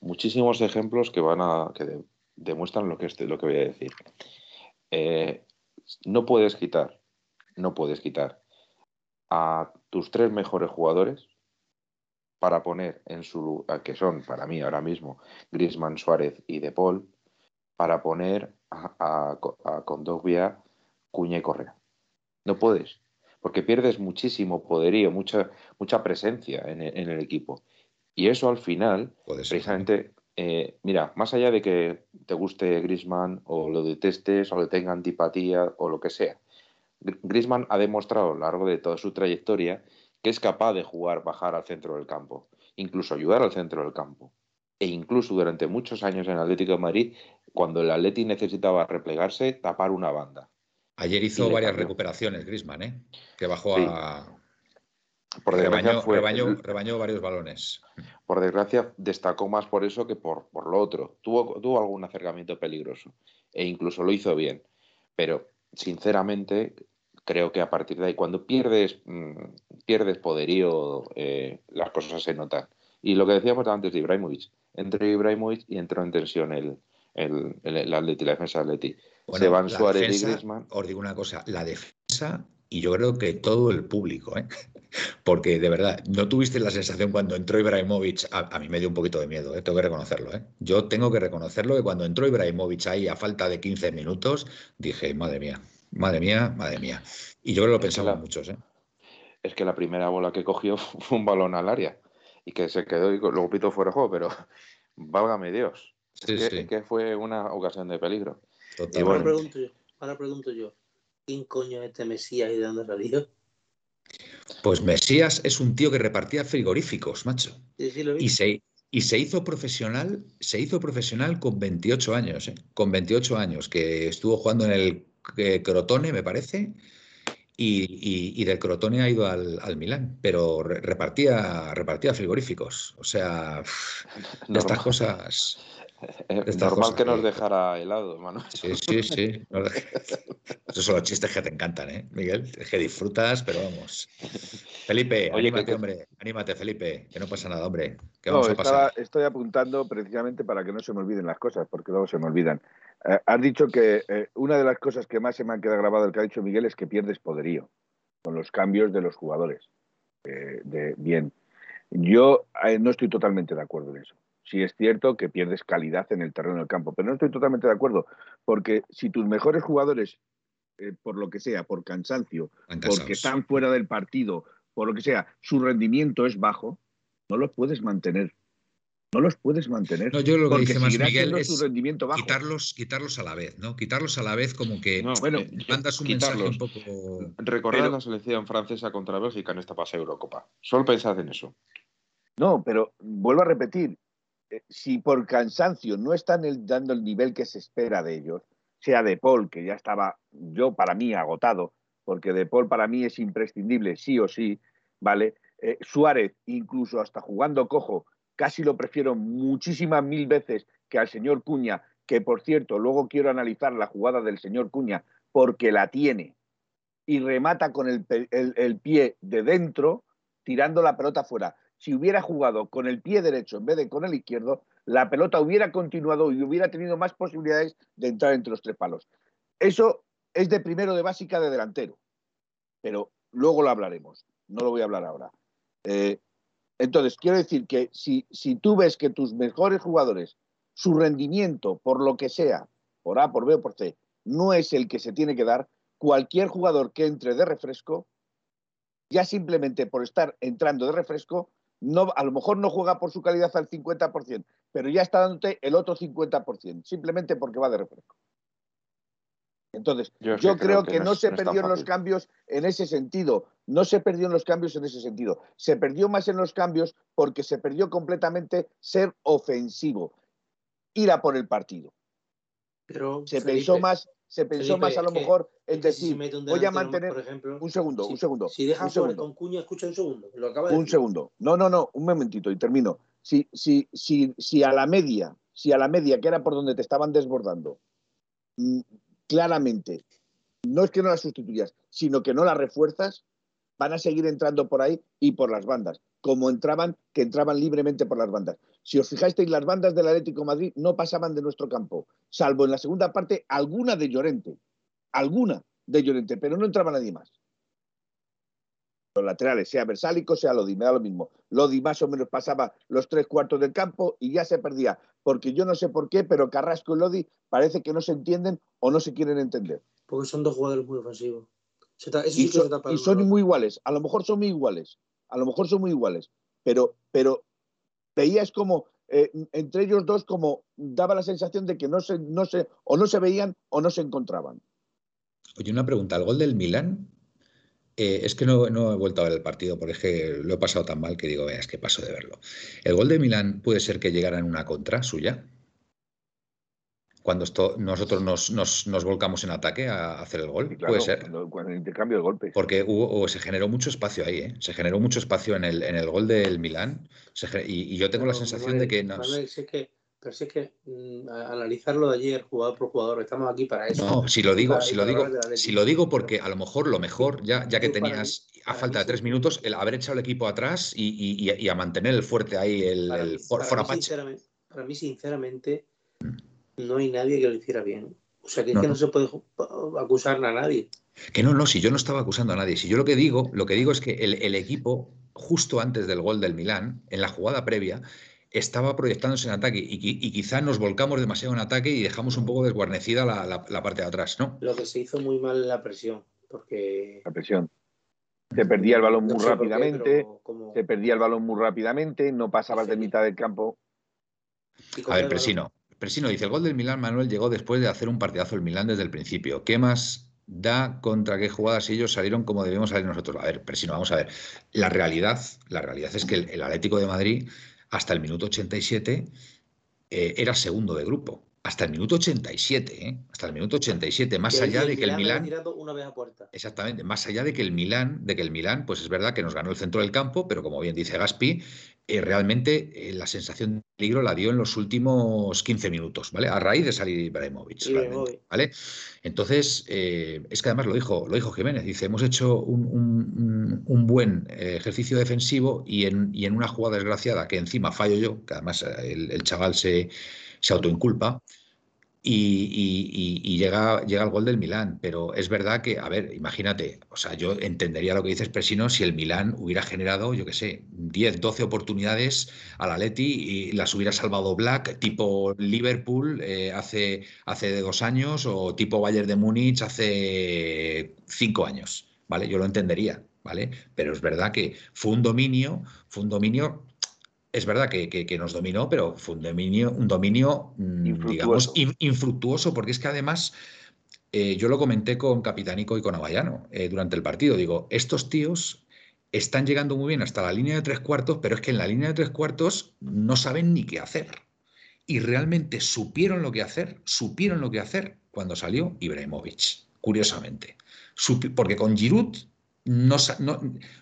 muchísimos ejemplos que van a. que demuestran lo que, lo que voy a decir. Eh, no puedes quitar, no puedes quitar a tus tres mejores jugadores para poner en su que son para mí ahora mismo Griezmann, Suárez y De Paul, para poner a, a, a Condogbia, Cuña y Correa. No puedes, porque pierdes muchísimo poderío, mucha, mucha presencia en el, equipo. Y eso al final, precisamente, eh, mira, más allá de que te guste Griezmann o lo detestes o le tenga antipatía o lo que sea, Griezmann ha demostrado a lo largo de toda su trayectoria que es capaz de jugar, bajar al centro del campo, incluso ayudar al centro del campo. E incluso durante muchos años en Atlético de Madrid, cuando el Atleti necesitaba replegarse, tapar una banda. Ayer hizo varias recuperaciones Griezmann, ¿eh? que bajó a... Por desgracia, rebañó, varios balones. Por desgracia, destacó más por eso que por, por lo otro. Tuvo, tuvo algún acercamiento peligroso e incluso lo hizo bien. Pero, sinceramente, creo que a partir de ahí, cuando pierdes, mm, pierdes poderío, eh, las cosas se notan. Y lo que decíamos antes de Ibrahimovic, entró Ibrahimovic y entró en tensión el, el, el, Atleti, la defensa del Atleti. Se van Suárez y Griezmann. Os digo una cosa, la defensa y yo creo que todo el público, ¿eh? porque de verdad, no tuviste la sensación cuando entró Ibrahimovic, a, mí me dio un poquito de miedo, ¿eh? tengo que reconocerlo. ¿eh? Yo tengo que reconocerlo que cuando entró Ibrahimovic ahí a falta de 15 minutos, dije, madre mía, Madre mía, madre mía. Y yo creo que lo pensaban muchos, ¿eh? Es que la primera bola que cogió fue un balón al área y que se quedó y luego pito fuera de juego, pero válgame Dios. Sí, sí. que fue una ocasión de peligro. ahora, pregunto yo, ahora pregunto yo, ¿quién coño es este Mesías y de dónde salió? Pues Mesías es un tío que repartía frigoríficos, macho. Sí, sí, lo vi. Y se, y se hizo profesional, se hizo profesional con 28 años, ¿eh? con 28 años, que estuvo jugando en el Crotone, me parece, y, del Crotone ha ido al, al Milán, pero repartía, repartía frigoríficos. O sea, estas cosas. Es normal que nos dejara helado, hermano. Sí, sí, sí. Esos son los chistes que te encantan, ¿eh, Miguel? Es que disfrutas, pero vamos. Felipe, anímate, hombre. Anímate, Felipe, que no pasa nada, hombre. ¿Qué vamos a pasar? estoy apuntando precisamente para que no se me olviden las cosas, porque luego se me olvidan. Eh, has dicho que eh, una de las cosas que más se me han quedado grabado del que ha dicho Miguel es que pierdes poderío con los cambios de los jugadores. Eh, de, bien, yo no estoy totalmente de acuerdo en eso sí es cierto que pierdes calidad en el terreno del campo, pero no estoy totalmente de acuerdo, porque si tus mejores jugadores, por lo que sea, por cansancio, porque están fuera del partido, por lo que sea, su rendimiento es bajo, no los puedes mantener. No los puedes mantener. No, yo lo que dice más Miguel es rendimiento bajo. Quitarlos, quitarlos a la vez, ¿no? Quitarlos a la vez como que bueno, eh, mandas un mensaje un poco. Recordad la selección francesa contra Bélgica en esta fase Eurocopa. Solo pensad en eso. No, pero vuelvo a repetir, eh, si por cansancio no están dando el nivel que se espera de ellos, sea de Paul, que ya estaba yo para mí agotado, porque de Paul para mí es imprescindible, sí o sí, ¿vale? Eh, Suárez, incluso hasta jugando cojo, casi lo prefiero muchísimas mil veces que al señor Cuña, que por cierto, luego quiero analizar la jugada del señor Cuña, porque la tiene y remata con el, pie de dentro, tirando la pelota fuera si hubiera jugado con el pie derecho en vez de con el izquierdo, la pelota hubiera continuado y hubiera tenido más posibilidades de entrar entre los tres palos. Eso es de primero de básica de delantero, pero luego lo hablaremos, no lo voy a hablar ahora. Eh, entonces, quiero decir que si, si tú ves que tus mejores jugadores, su rendimiento, por lo que sea, por A, por B o por C, no es el que se tiene que dar, cualquier jugador que entre de refresco ya simplemente por estar entrando de refresco, no, a lo mejor no juega por su calidad al 50%, pero ya está dándote el otro 50%, simplemente porque va de refresco. Entonces, yo, creo, que, no, se perdió en los cambios en ese sentido, no se perdió en los cambios en ese sentido, se perdió más en los cambios porque se perdió completamente ser ofensivo, ir a por el partido. Pero, se pensó más se pensó más a lo mejor en decir, voy a mantener... un segundo, un segundo. Si dejas un con cuña, escucha un segundo. un segundo. No, no, no, un momentito y termino. Si, si, si, si a la media, si a la media, que era por donde te estaban desbordando, mm, claramente, no es que no la sustituyas, sino que no la refuerzas, van a seguir entrando por ahí y por las bandas, como entraban, que entraban libremente por las bandas. Si os fijasteis, las bandas del Atlético Madrid no pasaban de nuestro campo, salvo en la segunda parte alguna de Llorente, alguna de Llorente, pero no entraba nadie más. Los laterales, sea Versálico, sea Lodi, me da lo mismo. Lodi más o menos pasaba los tres cuartos del campo y ya se perdía, porque yo no sé por qué, pero Carrasco y Lodi parece que no se entienden o no se quieren entender. Porque son dos jugadores muy ofensivos. y, son, muy iguales, a lo mejor son muy iguales, a lo mejor son muy iguales, pero, pero veías como eh, entre ellos dos como daba la sensación de que no se, no se, o no se veían o no se encontraban. Oye, una pregunta, ¿el gol del Milán? Eh, es que no, no, he vuelto a ver el partido porque es que lo he pasado tan mal que digo, es que paso de verlo. ¿El gol de Milán puede ser que llegara en una contra suya? cuando esto, nosotros nos, nos, volcamos en ataque a hacer el gol. Puede ser. Cuando, el intercambio de golpes. Porque hubo, se generó mucho espacio ahí, ¿eh? se generó mucho espacio en el, en el gol del Milán. y, yo tengo la sensación de que. Nos... que pero si es que mm, analizarlo de ayer jugador por jugador, estamos aquí para eso. No, si lo digo, si lo digo, si lo digo porque a lo mejor lo mejor, ya, ya que tenías a falta de tres minutos, el haber echado el equipo atrás y, y, a mantener el fuerte ahí, el, el para mí, sinceramente, no hay nadie que lo hiciera bien. O sea, que es que no se puede acusar a nadie. Que no, no, si yo no estaba acusando a nadie. Si yo lo que digo, lo que digo es que el, equipo, justo antes del gol del Milán, en la jugada previa, estaba proyectándose en ataque y, quizá nos volcamos demasiado en ataque y dejamos un poco desguarnecida la, parte de atrás, ¿no? Lo que se hizo muy mal la presión, porque... La presión. Se perdía el balón muy rápidamente, se perdía el balón muy rápidamente, no pasabas de mitad del campo. A ver, Presino, Presino dice, el gol del Milán, Manuel, llegó después de hacer un partidazo el Milán desde el principio. ¿Qué más da contra qué jugadas ellos salieron como debemos salir nosotros? A ver, Presino, vamos a ver. La realidad, la realidad es que el, Atlético de Madrid, hasta el minuto 87, eh, era segundo de grupo hasta el minuto 87, ¿eh? hasta el minuto 87, más allá de que el Milán, exactamente, más allá de que el Milán, de que el Milán, pues es verdad que nos ganó el centro del campo, pero como bien dice Gaspi, eh, realmente eh, la sensación de peligro la dio en los últimos 15 minutos, ¿vale? A raíz de salir Ibrahimovic, ¿vale? Entonces, es que además lo dijo, lo dijo Jiménez, dice, hemos hecho un, buen ejercicio defensivo y en, y en, una jugada desgraciada que encima fallo yo, que además el chaval se se autoinculpa y, y, llega, llega el gol del Milán. Pero es verdad que, a ver, imagínate, o sea, yo entendería lo que dices, Presino, si el Milán hubiera generado, yo qué sé, 10, 12 oportunidades al Atleti y las hubiera salvado Black, tipo Liverpool eh, hace, hace dos años o tipo Bayern de Múnich hace cinco años, ¿vale? Yo lo entendería, ¿vale? Pero es verdad que fue un dominio, fue un dominio es verdad que, nos dominó, pero fue un dominio, un dominio mm, infructuoso. digamos, infructuoso, porque es que además, eh, yo lo comenté con Capitánico y con Avallano eh, durante el partido, digo, estos tíos están llegando muy bien hasta la línea de tres cuartos, pero es que en la línea de tres cuartos no saben ni qué hacer. Y realmente supieron lo que hacer, supieron lo que hacer cuando salió Ibrahimovic, curiosamente. porque con Giroud no,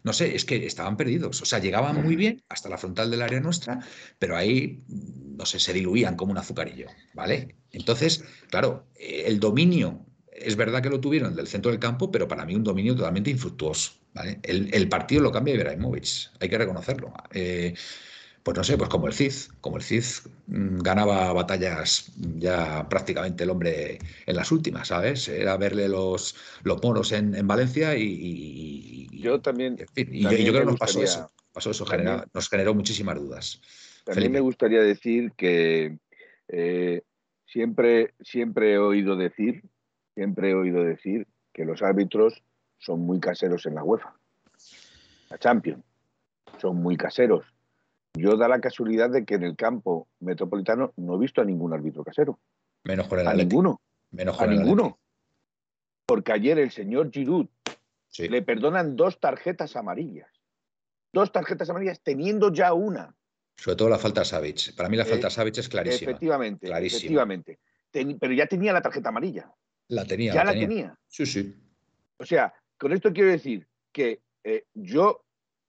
no, sé, es que estaban perdidos. O sea, llegaban muy bien hasta la frontal del área nuestra, pero ahí, no sé, se diluían como un azucarillo, ¿vale? Entonces, claro, el dominio, es verdad que lo tuvieron del centro del campo, pero para mí un dominio totalmente infructuoso, ¿vale? El, partido lo cambia Ibrahimovic, hay que reconocerlo. Eh, pues no sé, pues como el Cid, como el Cid mm, ganaba batallas ya prácticamente el hombre en las últimas, ¿sabes? Era verle los, los moros en, Valencia y, Yo también. Y, yo creo que nos pasó eso. Pasó eso, nos generó muchísimas dudas. También me gustaría decir que eh, siempre, siempre he oído decir, siempre he oído decir que los árbitros son muy caseros en la UEFA. la Champions. Son muy caseros. Yo da la casualidad de que en el campo metropolitano no he visto a ningún árbitro casero. Menos con el A ninguno. Menos A el ninguno. Porque ayer el señor Giroud. Sí. le perdonan dos tarjetas amarillas. Dos tarjetas amarillas teniendo ya una. Sobre todo la falta Savic. Para mí la falta Eh, Savic es clarísima. Efectivamente, Clarísima. efectivamente. Ten- pero ya tenía la tarjeta amarilla. La tenía. ya la tenía. Sí, sí. O sea, con esto quiero decir que eh, yo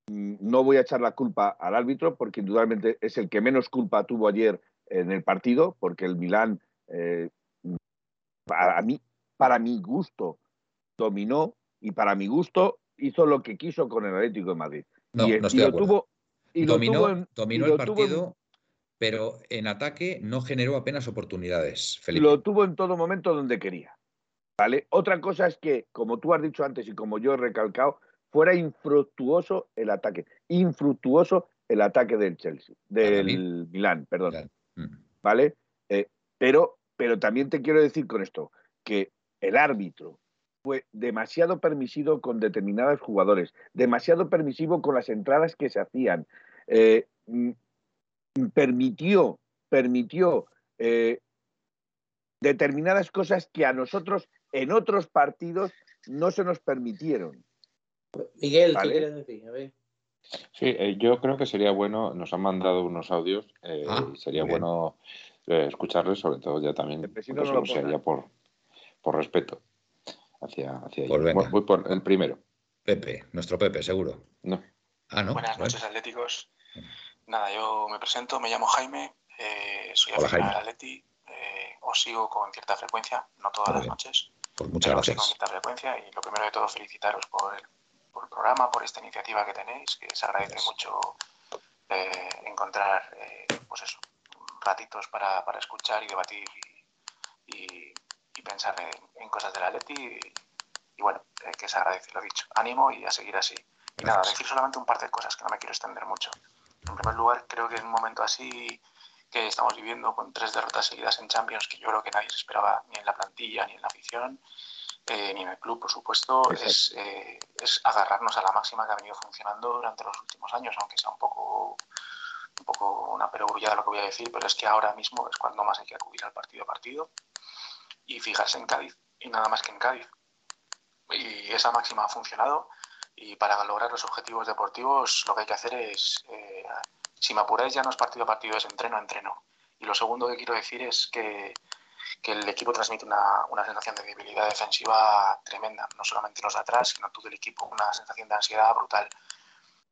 no voy a echar la culpa al árbitro porque indudablemente es el que menos culpa tuvo ayer en el partido, porque el Milán, eh, para, mí, para mi gusto, dominó y para mi gusto hizo lo que quiso con el Atlético de Madrid. No, y, no y estoy de lo acuerdo. tuvo, y dominó tuvo en- dominó y el en- partido, pero en ataque no generó apenas oportunidades. Felipe. lo tuvo en todo momento donde quería. ¿Vale? Otra cosa es que, como tú has dicho antes y como yo he recalcado, fuera infructuoso el ataque. Infructuoso el ataque del Chelsea, del Milán, perdón. Mm. ¿Vale? Eh, pero, pero también te quiero decir con esto que el árbitro fue demasiado permisivo con determinados jugadores, demasiado permisivo con las entradas que se hacían. Eh, mm, permitió, permitió eh, determinadas cosas que a nosotros en otros partidos no se nos permitieron. Miguel, Vale. ¿qué quieres decir? A ver. Sí, eh, yo creo que sería bueno, nos han mandado unos audios, eh, Ah, y sería bien. bueno eh, escucharles, sobre todo ya también, pues, no lo sea, ya por, por respeto hacia, hacia Pues ellos. venga. Voy- Voy por el primero. Pepe, nuestro Pepe, seguro. No. Ah, ¿no? Buenas noches, Atléticos. Nada, yo me presento, me llamo Jaime, eh, soy aficionado al Atleti, eh, os sigo con cierta frecuencia, no todas Muy las bien. noches, Pues muchas pero os sigo con gracias. cierta frecuencia y lo primero de todo felicitaros por el, por el programa, por esta iniciativa que tenéis, que se agradece Gracias. mucho eh, encontrar eh, pues eso, ratitos para, para escuchar y debatir y, y- y pensar en, en cosas del Atleti y, y bueno, eh, que se agradece, lo dicho. Ánimo y a seguir así. Y nada, decir solamente un par de cosas que no me quiero extender mucho. En primer lugar, creo que en un momento así que estamos viviendo con tres derrotas seguidas en Champions, que yo creo que nadie se esperaba ni en la plantilla ni en la afición, eh, ni en el club, por supuesto, es, eh, es agarrarnos a la máxima que ha venido funcionando durante los últimos años, aunque sea un poco, un poco una perogrullada lo que voy a decir, pero es que ahora mismo es cuando más hay que acudir al partido a partido y fijarse en Cádiz, y nada más que en Cádiz. Y esa máxima ha funcionado y para lograr los objetivos deportivos lo que hay que hacer es, eh, si me apuráis ya no es partido a partido, es entreno a entreno. Y lo segundo que quiero decir es que, que el equipo transmite una, una sensación de debilidad defensiva tremenda, no solamente los de atrás, sino todo el equipo, una sensación de ansiedad brutal.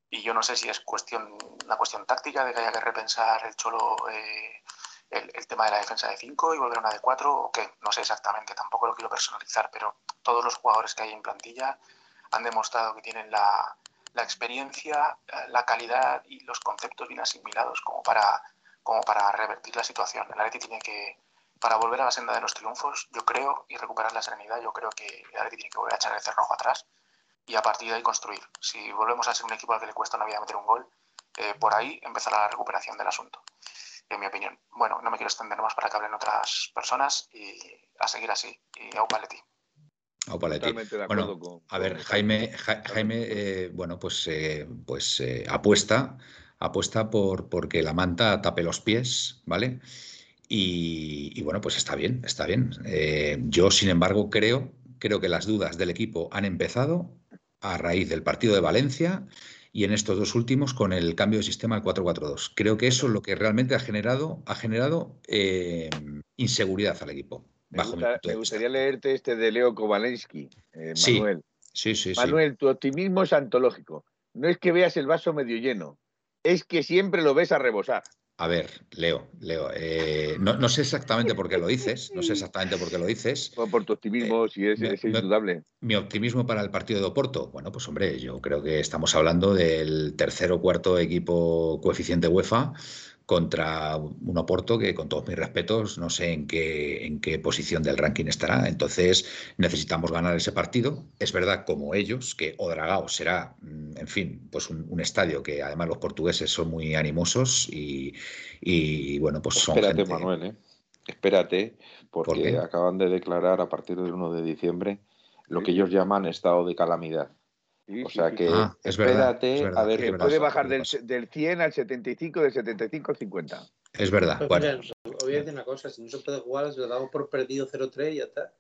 Y yo no sé si es cuestión, una cuestión táctica de que haya que repensar el cholo, eh, el, tema de la defensa de 5 y volver a una de 4 o qué, no sé exactamente, tampoco lo quiero personalizar, pero todos los jugadores que hay en plantilla han demostrado que tienen la, la experiencia, eh, la calidad y los conceptos bien asimilados como para, como para revertir la situación. El Atleti tiene que, para volver a la senda de los triunfos, yo creo, y recuperar la serenidad, yo creo que el Atleti tiene que volver a echar el cerrojo atrás y a partir de ahí construir. Si volvemos a ser un equipo al que le cuesta una vida meter un gol, eh, por ahí empezará la recuperación del asunto, en mi opinión. Bueno, no me quiero extender más para que hablen otras personas y a seguir así. Y a Upaletti. Bueno, con- a ver, Jaime, Ja- Jaime eh, bueno, pues, eh, pues eh, apuesta, apuesta por porque la manta tape los pies, ¿vale? Y, y bueno, pues está bien, está bien. Eh, yo, sin embargo, creo, creo que las dudas del equipo han empezado a raíz del partido de Valencia y en estos dos últimos con el cambio de sistema al 4-4-2. Creo que eso es lo que realmente ha generado, ha generado eh, inseguridad al equipo. Me, gusta- gustaría leerte este de Leo Kovalensky, eh, Manuel. Sí, sí, sí. Manuel, tu optimismo es antológico. No es que veas el vaso medio lleno, es que siempre lo ves a rebosar. A ver, Leo, Leo, eh, no, no sé exactamente por qué lo dices, no sé exactamente por qué lo dices. Por, tu optimismo, si es, es me- indudable. Mi optimismo para el partido de Oporto, bueno, pues hombre, yo creo que estamos hablando del tercer o cuarto equipo coeficiente UEFA contra un Oporto que, con todos mis respetos, no sé en qué, en qué posición del ranking estará. Entonces, necesitamos ganar ese partido. Es verdad, como ellos, que Odragao será, mm, en fin, pues un, un estadio que además los portugueses son muy animosos y, y, bueno, pues son Espérate, gente... Manuel, ¿eh? Espérate, porque acaban de declarar a partir del 1 de diciembre lo que ellos llaman estado de calamidad. Sí, O sea sí, que. Ah, es verdad, espérate es verdad, a ver verdad. puede pasa. bajar ¿qué del, del 100 al 75, del 75 al 50. Es verdad. Pues Bueno, mira, os voy a decir una cosa, si no se puede jugar, se lo damos por perdido 0-3 y ya está.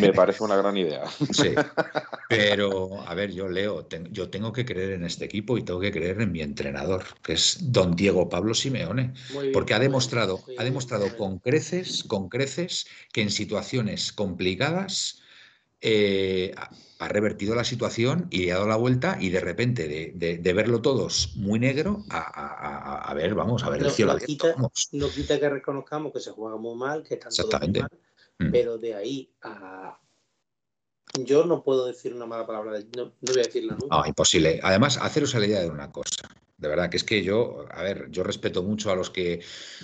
Me parece una gran idea. Sí, pero a ver, yo leo, ten- yo tengo que creer en este equipo y tengo que creer en mi entrenador, que es don Diego Pablo Simeone, bien, porque ha bien, demostrado, ha demostrado bien. con creces, con creces que en situaciones complicadas eh, ha revertido la situación y le ha dado la vuelta y de repente de, de- de verlo todos muy negro a, a- a- a ver, vamos, a ver el cielo no abierto, quita- vamos. No quita que reconozcamos que se juega muy mal, que están todos muy Exactamente. mal, Mm. pero de ahí a... Yo no puedo decir una mala palabra, no, no voy a decirla nunca. No, imposible. Además, haceros a la idea de una cosa. De verdad, que es que yo, a ver, yo respeto mucho a los que,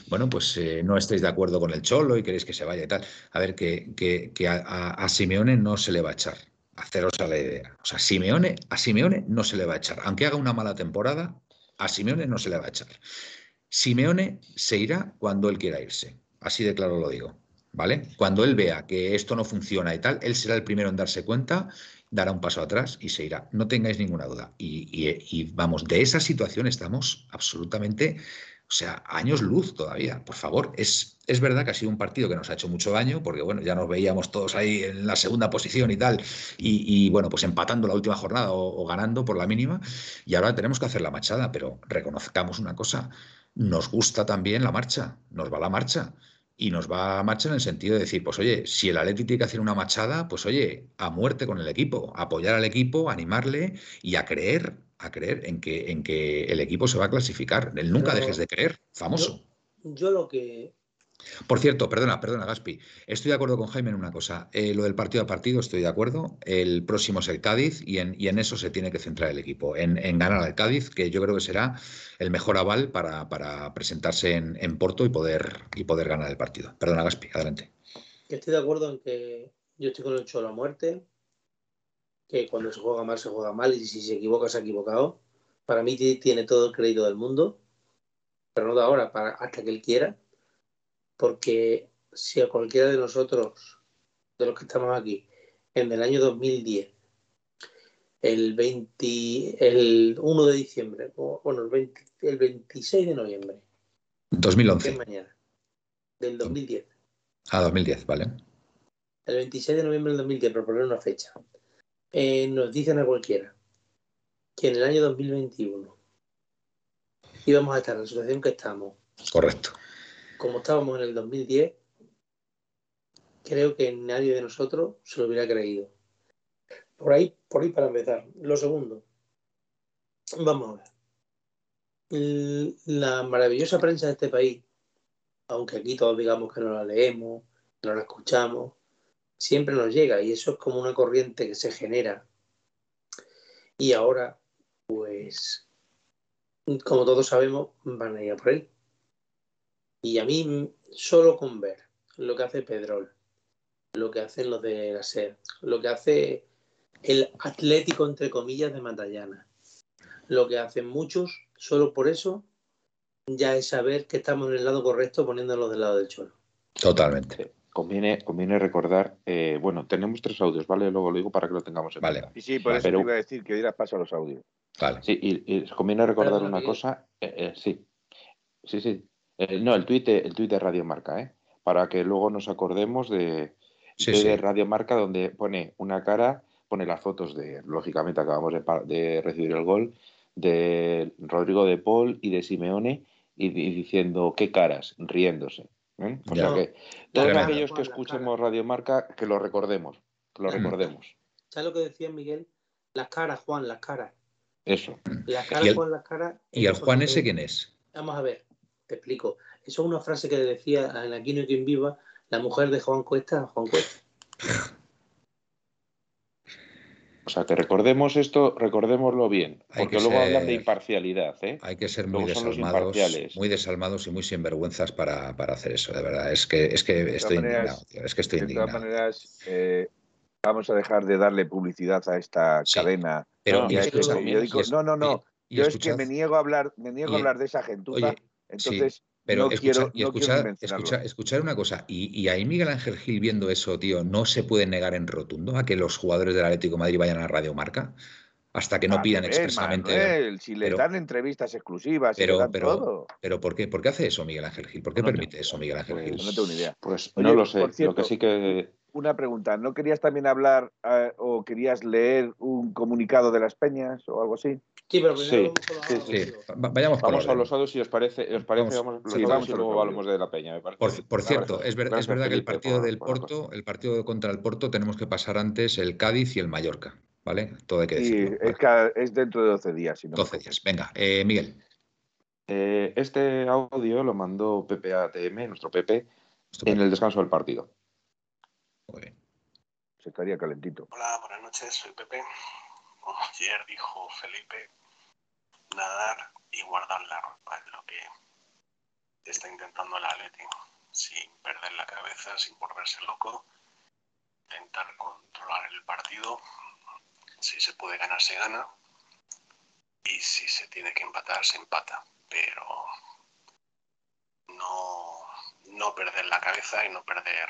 bueno, pues eh, no estáis de acuerdo con el Cholo y queréis que se vaya y tal. A ver, que, que- que a, a- a Simeone no se le va a echar. Haceros a la idea. O sea, Simeone, a Simeone no se le va a echar. Aunque haga una mala temporada, a Simeone no se le va a echar. Simeone se irá cuando él quiera irse. Así de claro lo digo. ¿Vale? Cuando él vea que esto no funciona y tal, él será el primero en darse cuenta, dará un paso atrás y se irá. No tengáis ninguna duda. Y, y- vamos, de esa situación estamos absolutamente, o sea, años luz todavía. Por favor, es, es verdad que ha sido un partido que nos ha hecho mucho daño, porque bueno, ya nos veíamos todos ahí en la segunda posición y tal, y, bueno, pues empatando la última jornada o, o ganando por la mínima, y ahora tenemos que hacer la machada, pero reconozcamos una cosa, nos gusta también la marcha, nos va la marcha. Y nos va a marcha en el sentido de decir, pues oye, si el Atleti tiene que hacer una machada, pues oye, a muerte con el equipo, apoyar al equipo, animarle y a creer, a creer en que, en que el equipo se va a clasificar. El nunca Pero dejes de creer, famoso. Yo lo que... Por cierto, perdona, perdona, Gaspi. Estoy de acuerdo con Jaime en una cosa. Eh, lo del partido a partido estoy de acuerdo. El próximo es el Cádiz y en, y en eso se tiene que centrar el equipo, en, en ganar al Cádiz, que yo creo que será el mejor aval para, para presentarse en, en Porto y poder, y poder ganar el partido. Perdona, Gaspi, adelante. estoy de acuerdo en que yo estoy con el Cholo a muerte, que cuando se juega mal se juega mal y si se equivoca se ha equivocado. Para mí ti- tiene todo el crédito del mundo, pero no de ahora, para, hasta que él quiera, porque si a cualquiera de nosotros, de los que estamos aquí, en el año 2010, el, 20, el 1 de diciembre, o, bueno, el, 20 el 26 de noviembre, que es 2011 mañana, del 2010, a 2010, ¿vale? el 26 de noviembre del 2010, por poner una fecha, eh, nos dicen a cualquiera que en el año 2021 íbamos a estar en la situación que estamos, Correcto. como estábamos en el 2010, creo que nadie de nosotros se lo hubiera creído. Por ahí, por ahí para empezar. Lo segundo, vamos a ver. La maravillosa prensa de este país, aunque aquí todos digamos que no la leemos, no la escuchamos, siempre nos llega y eso es como una corriente que se genera. Y ahora, pues, como todos sabemos, van a ir a por él. Y a mí, solo con ver lo que hace Pedrol, lo que hacen los de la SER, lo que hace el Atlético, entre comillas, de Matallana, lo que hacen muchos, solo por eso ya es saber que estamos en el lado correcto poniéndonos del lado del cholo. Totalmente. Conviene, conviene recordar, eh, bueno, tenemos tres audios, ¿vale? Luego lo digo para que lo tengamos en Vale. cuenta. Y sí, por eso Pero- te iba a decir que dieras paso a los audios. Vale. Sí, y, y conviene recordar una cosa, eh, eh, sí, sí, sí. Eh, no, el tuit, de- el tuit de Radio Marca, ¿eh? Para que luego nos acordemos de, Sí, de sí. Radio Marca donde pone una cara, pone las fotos de, lógicamente acabamos de, de recibir el gol, de Rodrigo de Paul y de Simeone y, y diciendo qué caras, riéndose. ¿Eh? O Ya. sea que todos Tremendo. aquellos que escuchemos Radio Marca, que lo recordemos, que lo recordemos. ¿Sabes lo que decía Miguel? Las caras, Juan, las caras. Eso. Las caras, ¿Y el- Juan, las caras. ¿Y el Juan ese quién es? Vamos a ver, te explico. Eso es una frase que decía en Aquino y quien viva la mujer de Juan Cuesta Juan Cuesta. O sea, que recordemos esto, recordémoslo bien, Hay porque que luego ser- hablan de imparcialidad, ¿eh? Hay que ser muy desalmados, muy desalmados y muy sinvergüenzas para, para hacer eso, de verdad. Es que, es que todas estoy maneras- indignado, tío, Es que estoy De todas indignado. maneras, eh, vamos a dejar de darle publicidad a esta Sí. cadena. Pero, No, escucha, no, no, no. y Yo es escuchad- que me niego a hablar, me niego y- a hablar de esa gentuza. Oye, entonces, Pero no escucha- quiero, y no escuchar, quiero mencionarlo. escucha- escuchar una cosa, y, y ahí Miguel Ángel Gil viendo eso, tío, no se puede negar en rotundo a que los jugadores del Atlético de Madrid vayan a Radio Marca. hasta que no pidan expresamente. Manuel, si le pero- dan entrevistas exclusivas, si pero- le dan pero- todo. Pero ¿por qué? ¿Por qué hace eso Miguel Ángel Gil? ¿Por qué No tengo permite eso Miguel Ángel Pues, Gil? no tengo ni idea. Pues Oye, no lo sé. por lo que sí que. Una pregunta, ¿no querías también hablar eh, o querías leer un comunicado de las peñas o algo así? Sí, pero Sí, primero vamos con los sí, Sí, va- vayamos por Vamos a los audios si os parece. ¿Os parece? Vamos- Vamos, los sí, vamos y luego hablamos de la peña. Me parece Por, cierto, es, ver- es Gracias, verdad que el partido por- del Porto, el partido contra el Porto, tenemos que pasar antes el Cádiz y el Mallorca, ¿vale? Todo hay que Sí, decirlo. es, es dentro de 12 días. Si no me 12 días. Venga, eh, Miguel. Eh, este audio lo mandó Pepe ATM, nuestro Pepe, en el descanso del partido. Muy bien. Se estaría calentito. Hola, buenas noches, soy Pepe. Como ayer dijo Felipe, nadar y guardar la ropa es lo que está intentando el Atleti. Sin perder la cabeza, sin volverse loco, intentar controlar el partido. Si se puede ganar, se gana. Y si se tiene que empatar, se empata. Pero no, no perder la cabeza y no perder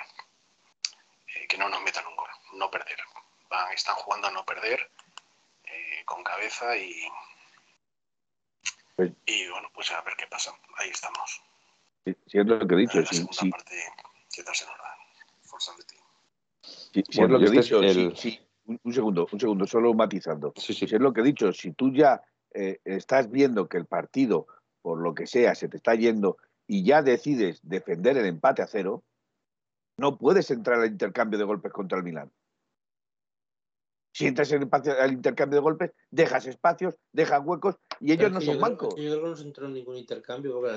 eh, que no nos metan un gol, no perder. Van, están jugando a no perder eh, con cabeza y, Pues- y bueno, pues a ver qué pasa. Ahí estamos. Si, si es lo que he dicho, la si, segunda si- parte, ¿qué tal se nos da? Forza Atleti. si- Bueno, es lo que he dicho, el- si- un, un segundo, un segundo, solo matizando. Sí, sí. Si es lo que he dicho, si tú ya eh, estás viendo que el partido, por lo que sea, se te está yendo y ya decides defender el empate a cero, no puedes entrar al intercambio de golpes contra el Milán. Si entras en el al intercambio de golpes, dejas espacios, dejas huecos y ellos no son bancos. yo creo que no se entró en ningún intercambio porque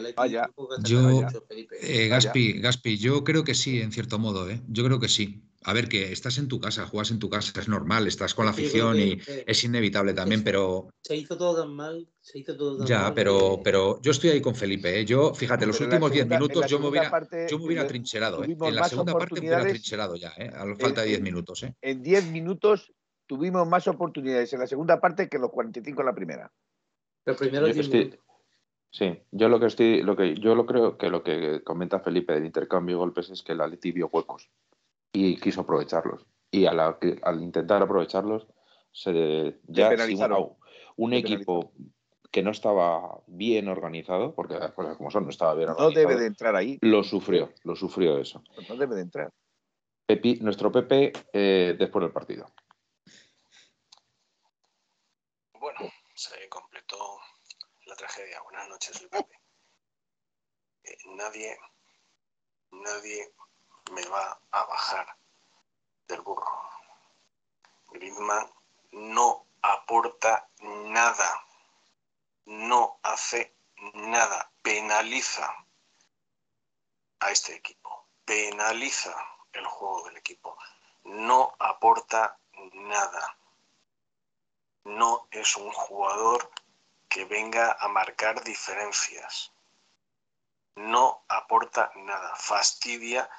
Yo- mucho. Eh, Gaspi, Gaspi, yo creo que sí, en cierto modo, ¿eh? Yo creo que sí. A ver, que estás en tu casa, juegas en tu casa, es normal, estás con la afición y eh, es inevitable también, es- pero Se hizo todo tan mal, se hizo todo tan ya, mal. pero, que- pero yo estoy ahí con Felipe, ¿eh? Yo, fíjate, los Pero la últimos 10 segunda- en la minutos yo me hubiera, parte, yo me hubiera trincherado, ¿eh? En la segunda parte me hubiera trincherado ya, ¿eh? A la falta de Eh, 10 eh, minutos, ¿eh? En 10 minutos tuvimos más oportunidades en la segunda parte que en los 45 en la primera. Los primeros Yo 10 estoy- minutos. Sí, yo lo que estoy, lo que yo lo creo que lo que comenta Felipe del intercambio de golpes es que el Atleti vio huecos y quiso aprovecharlos. Y a la que- al intentar aprovecharlos, se ya si penalizaron. un, un equipo que no estaba bien organizado, porque las cosas como son, no estaba bien No organizado, debe de entrar ahí. lo sufrió, lo sufrió eso. No debe de entrar. Pepi, nuestro Pepe eh, después del partido. Bueno, se completó la tragedia. Buenas noches, soy Pepe. Eh, nadie, nadie me va a bajar del burro. Griezmann no aporta nada, no hace nada, penaliza a este equipo, penaliza el juego del equipo, no aporta nada. No es un jugador que venga a marcar diferencias. No aporta nada, fastidia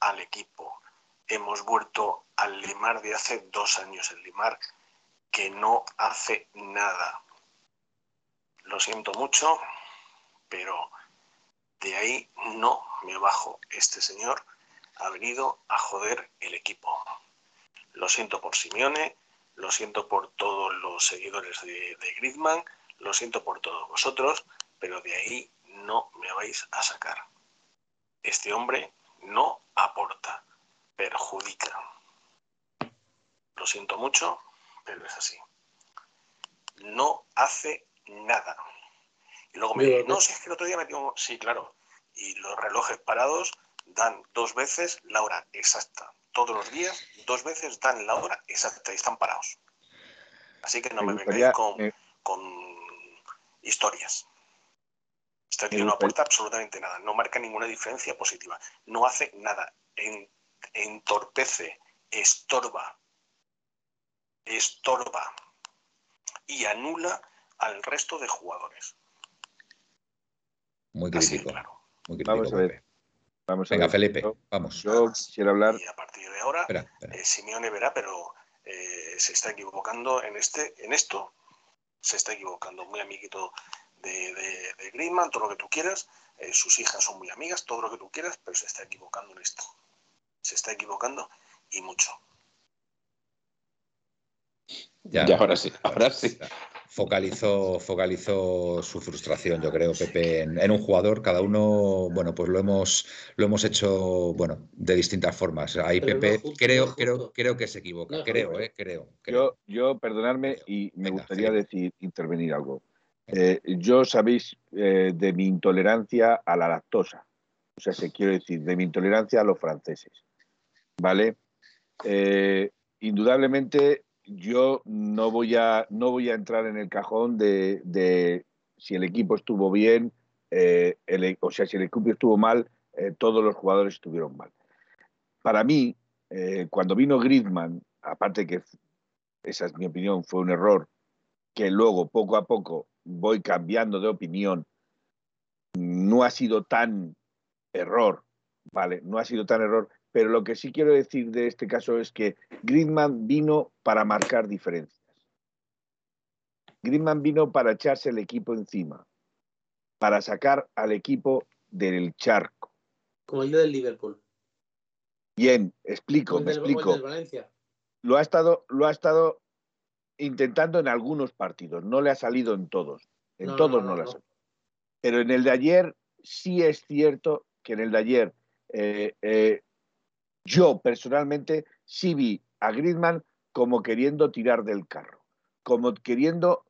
al equipo. Hemos vuelto al Limar de hace dos años, el Limar que no hace nada. Lo siento mucho, pero de ahí no me bajo. Este señor ha venido a joder el equipo. Lo siento por Simeone, lo siento por todos los seguidores de, de Griezmann, lo siento por todos vosotros, pero de ahí no me vais a sacar. Este hombre no aporta, perjudica. Lo siento mucho, pero es así. No hace nada. Y luego me Mira, dice, no, si es que el otro día metimos... Sí, claro. Y los relojes parados dan dos veces la hora exacta. Todos los días, dos veces dan la hora exacta y están parados. Así que no me, Me vengáis con, me- con historias. Este Me tío no aporta absolutamente nada, no marca ninguna diferencia positiva, no hace nada, en- entorpece, estorba, estorba y anula al resto de jugadores. Muy crítico, claro. muy crítico. Vamos a ver. Vamos a Venga, ver. Felipe, Yo, vamos. yo quisiera hablar. Y a partir de ahora, Espera, espera. eh, Simeone verá, pero eh, se está equivocando en este, en esto. Se está equivocando. Muy amiguito de, de, de Griezmann, todo lo que tú quieras. Eh, sus hijas son muy amigas, todo lo que tú quieras, pero se está equivocando en esto. Se está equivocando y mucho. Ya, ahora sí, ahora sí. Focalizó, focalizó su frustración, yo creo, Pepe, en, un jugador. Cada uno, bueno, pues lo hemos, lo hemos hecho, bueno, de distintas formas. Ahí Pepe, creo, creo, creo que se equivoca, creo, eh, creo, Yo, yo, perdonadme y me gustaría decir, intervenir algo. Eh, yo sabéis eh, de mi intolerancia a la lactosa. O sea, se quiero decir, de mi intolerancia a los franceses. ¿Vale? Eh, indudablemente yo no voy a, no voy a entrar en el cajón de, si el equipo estuvo bien, eh, o sea, si el equipo estuvo mal, todos los jugadores estuvieron mal. Para mí, cuando vino Griezmann, aparte que esa es mi opinión, fue un error, que luego poco a poco voy cambiando de opinión, no ha sido tan error, ¿vale? No ha sido tan error, pero lo que sí quiero decir de este caso es que Griezmann vino para marcar diferencias. Griezmann vino para echarse el equipo encima, para sacar al equipo del charco. Como el del Liverpool. Bien, explico, me explico. Lo ha estado, lo ha estado intentando en algunos partidos, no le ha salido en todos. En todos no, le ha salido. Pero en el de ayer sí es cierto que en el de ayer eh, eh, yo personalmente sí vi a Griezmann como queriendo tirar del carro, como queriendo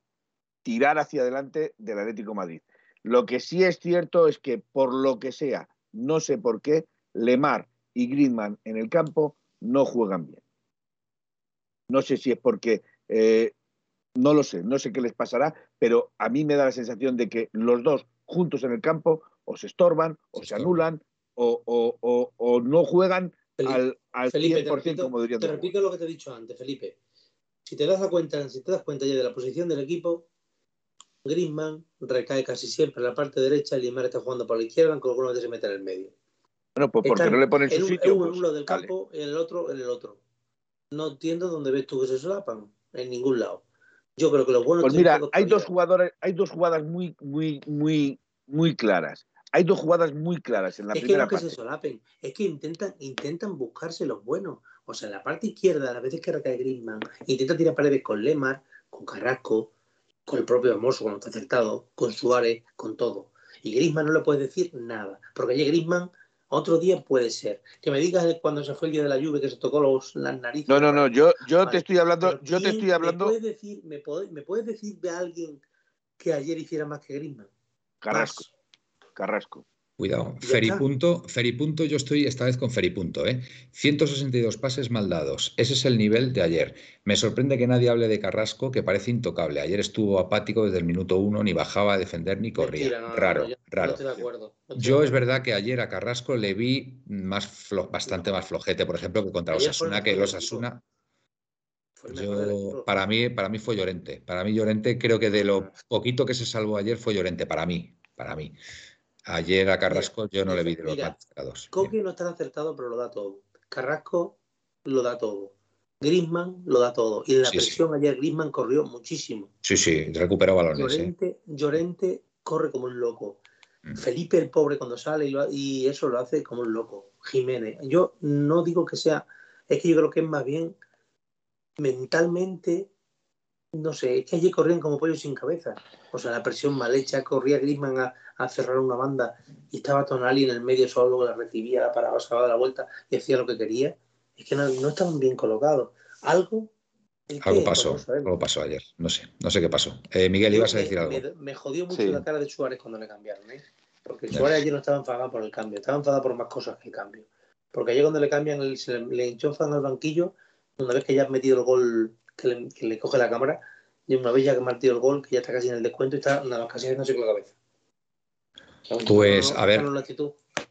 tirar hacia adelante del Atlético Madrid. Lo que sí es cierto es que por lo que sea, no sé por qué, Lemar y Griezmann en el campo no juegan bien. No sé si es porque, eh, no lo sé, no sé qué les pasará, pero a mí me da la sensación de que los dos juntos en el campo o se estorban, o se, anulan, o, no juegan al, al Felipe, te repito, te repito lo que te he dicho antes, Felipe. Si te das cuenta, si te das cuenta ya de la posición del equipo, Griezmann recae casi siempre en la parte derecha y Limar está jugando por la izquierda, aunque algunos veces se mete en el medio. Bueno, pues porque no le ponen su sitio. En uno del campo y en el otro en el otro. No entiendo dónde ves tú que se solapan. En ningún lado. Yo creo que lo bueno Pues mira, hay dos jugadores, hay dos jugadas muy, muy, muy, muy claras hay dos jugadas muy claras en la es primera que no que se solapen, es que intentan, intentan buscarse los buenos. O sea, en la parte izquierda, a las veces que recae Griezmann, intenta tirar paredes con Lemar, con Carrasco, con el propio Hermoso cuando está acertado, con Suárez, con todo. Y Griezmann no le puede decir nada, porque allí Griezmann otro día puede ser. Que me digas cuando se fue el día de la lluvia que se tocó los, las narices. No, no, no, yo, yo te estoy hablando, yo te estoy hablando. ¿me puedes, decir, me, ¿Me puedes decir de alguien que ayer hiciera más que Griezmann? Carrasco. Carrasco. Cuidado. Feripunto, Feripunto, yo estoy esta vez con Feripunto, ¿eh? 162 pases mal dados. Ese es el nivel de ayer. Me sorprende que nadie hable de Carrasco, que parece intocable. Ayer estuvo apático desde el minuto uno, ni bajaba a defender ni corría. raro, raro. yo es verdad que ayer a Carrasco le vi más bastante más flojete, por ejemplo, que contra los Asuna, que los Asuna. para mí, para mí fue Llorente. Para mí Llorente creo que de lo poquito que se salvó ayer fue Llorente, para mí, para mí. Ayer a Carrasco yo no le vi de los mira, Coque no está acertado, pero lo da todo. Carrasco lo da todo. Grisman lo da todo. Y en la presión ayer Grisman corrió muchísimo. Sí, sí, recuperó balones. ¿eh? Llorente, corre como un loco. Mm. Felipe el pobre cuando sale y, y, eso lo hace como un loco. Jiménez. Yo no digo que sea, es que yo creo que es más bien mentalmente no sé, es que allí corrían como pollos sin cabeza. O sea, la presión mal hecha, corría Griezmann a, cerrar una banda y estaba Tonali en el medio solo, la recibía, la paraba, se daba la vuelta y hacía lo que quería. Es que no, estaban bien colocados. Algo. Algo pasó, algo pasó ayer. No sé, no sé qué pasó. Eh, Miguel, ibas a decir algo. Me, jodió mucho la cara de Suárez cuando le cambiaron, ¿eh? Porque Suárez ayer no estaba enfadado por el cambio, estaba enfadado por más cosas que el cambio. Porque ayer cuando le cambian, se le, le enchufan al banquillo, una vez que ya has metido el gol que le, coge la cámara y una vez ya que martió el gol, que ya está casi en el descuento y está nada más casi haciéndose con la cabeza. Pues a ver,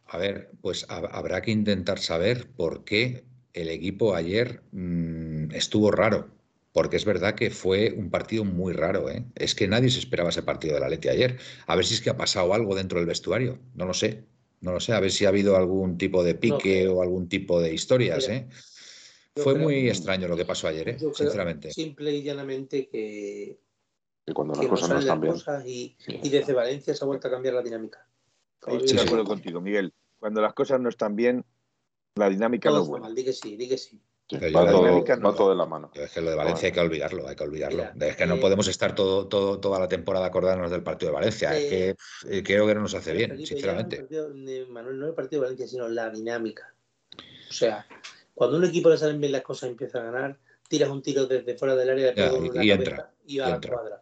a ver, pues habrá que intentar saber por qué el equipo ayer mm, estuvo raro. Porque es verdad que fue un partido muy raro. ¿eh? Es que nadie se esperaba ese partido de la Leti ayer. A ver si es que ha pasado algo dentro del vestuario. No lo sé. No lo sé. A ver si ha habido algún tipo de pique o algún tipo de historias. ¿eh? Fue muy extraño lo que pasó ayer, ¿eh? sinceramente. Simple y llanamente que, cuando las cosas no están bien. Y, desde Valencia se ha vuelto a cambiar la dinámica. Estoy de acuerdo contigo, Miguel. Cuando las cosas no están bien, la dinámica no es buena. Mal, di que sí, di que sí. Sí, Pero va, yo todo, dinámica no va todo de la mano. Es que lo de Valencia hay que olvidarlo, hay que olvidarlo. Mira, es que no eh, podemos estar todo, todo, toda la temporada acordarnos del partido de Valencia. es eh, que pff, creo que no nos hace bien, sinceramente. partido Manuel, no el partido de Valencia, sino la dinámica. O sea, cuando un equipo le salen bien las cosas y empieza a ganar, tiras un tiro desde fuera del área, la y cabeza entra, y va y a la entra. cuadra.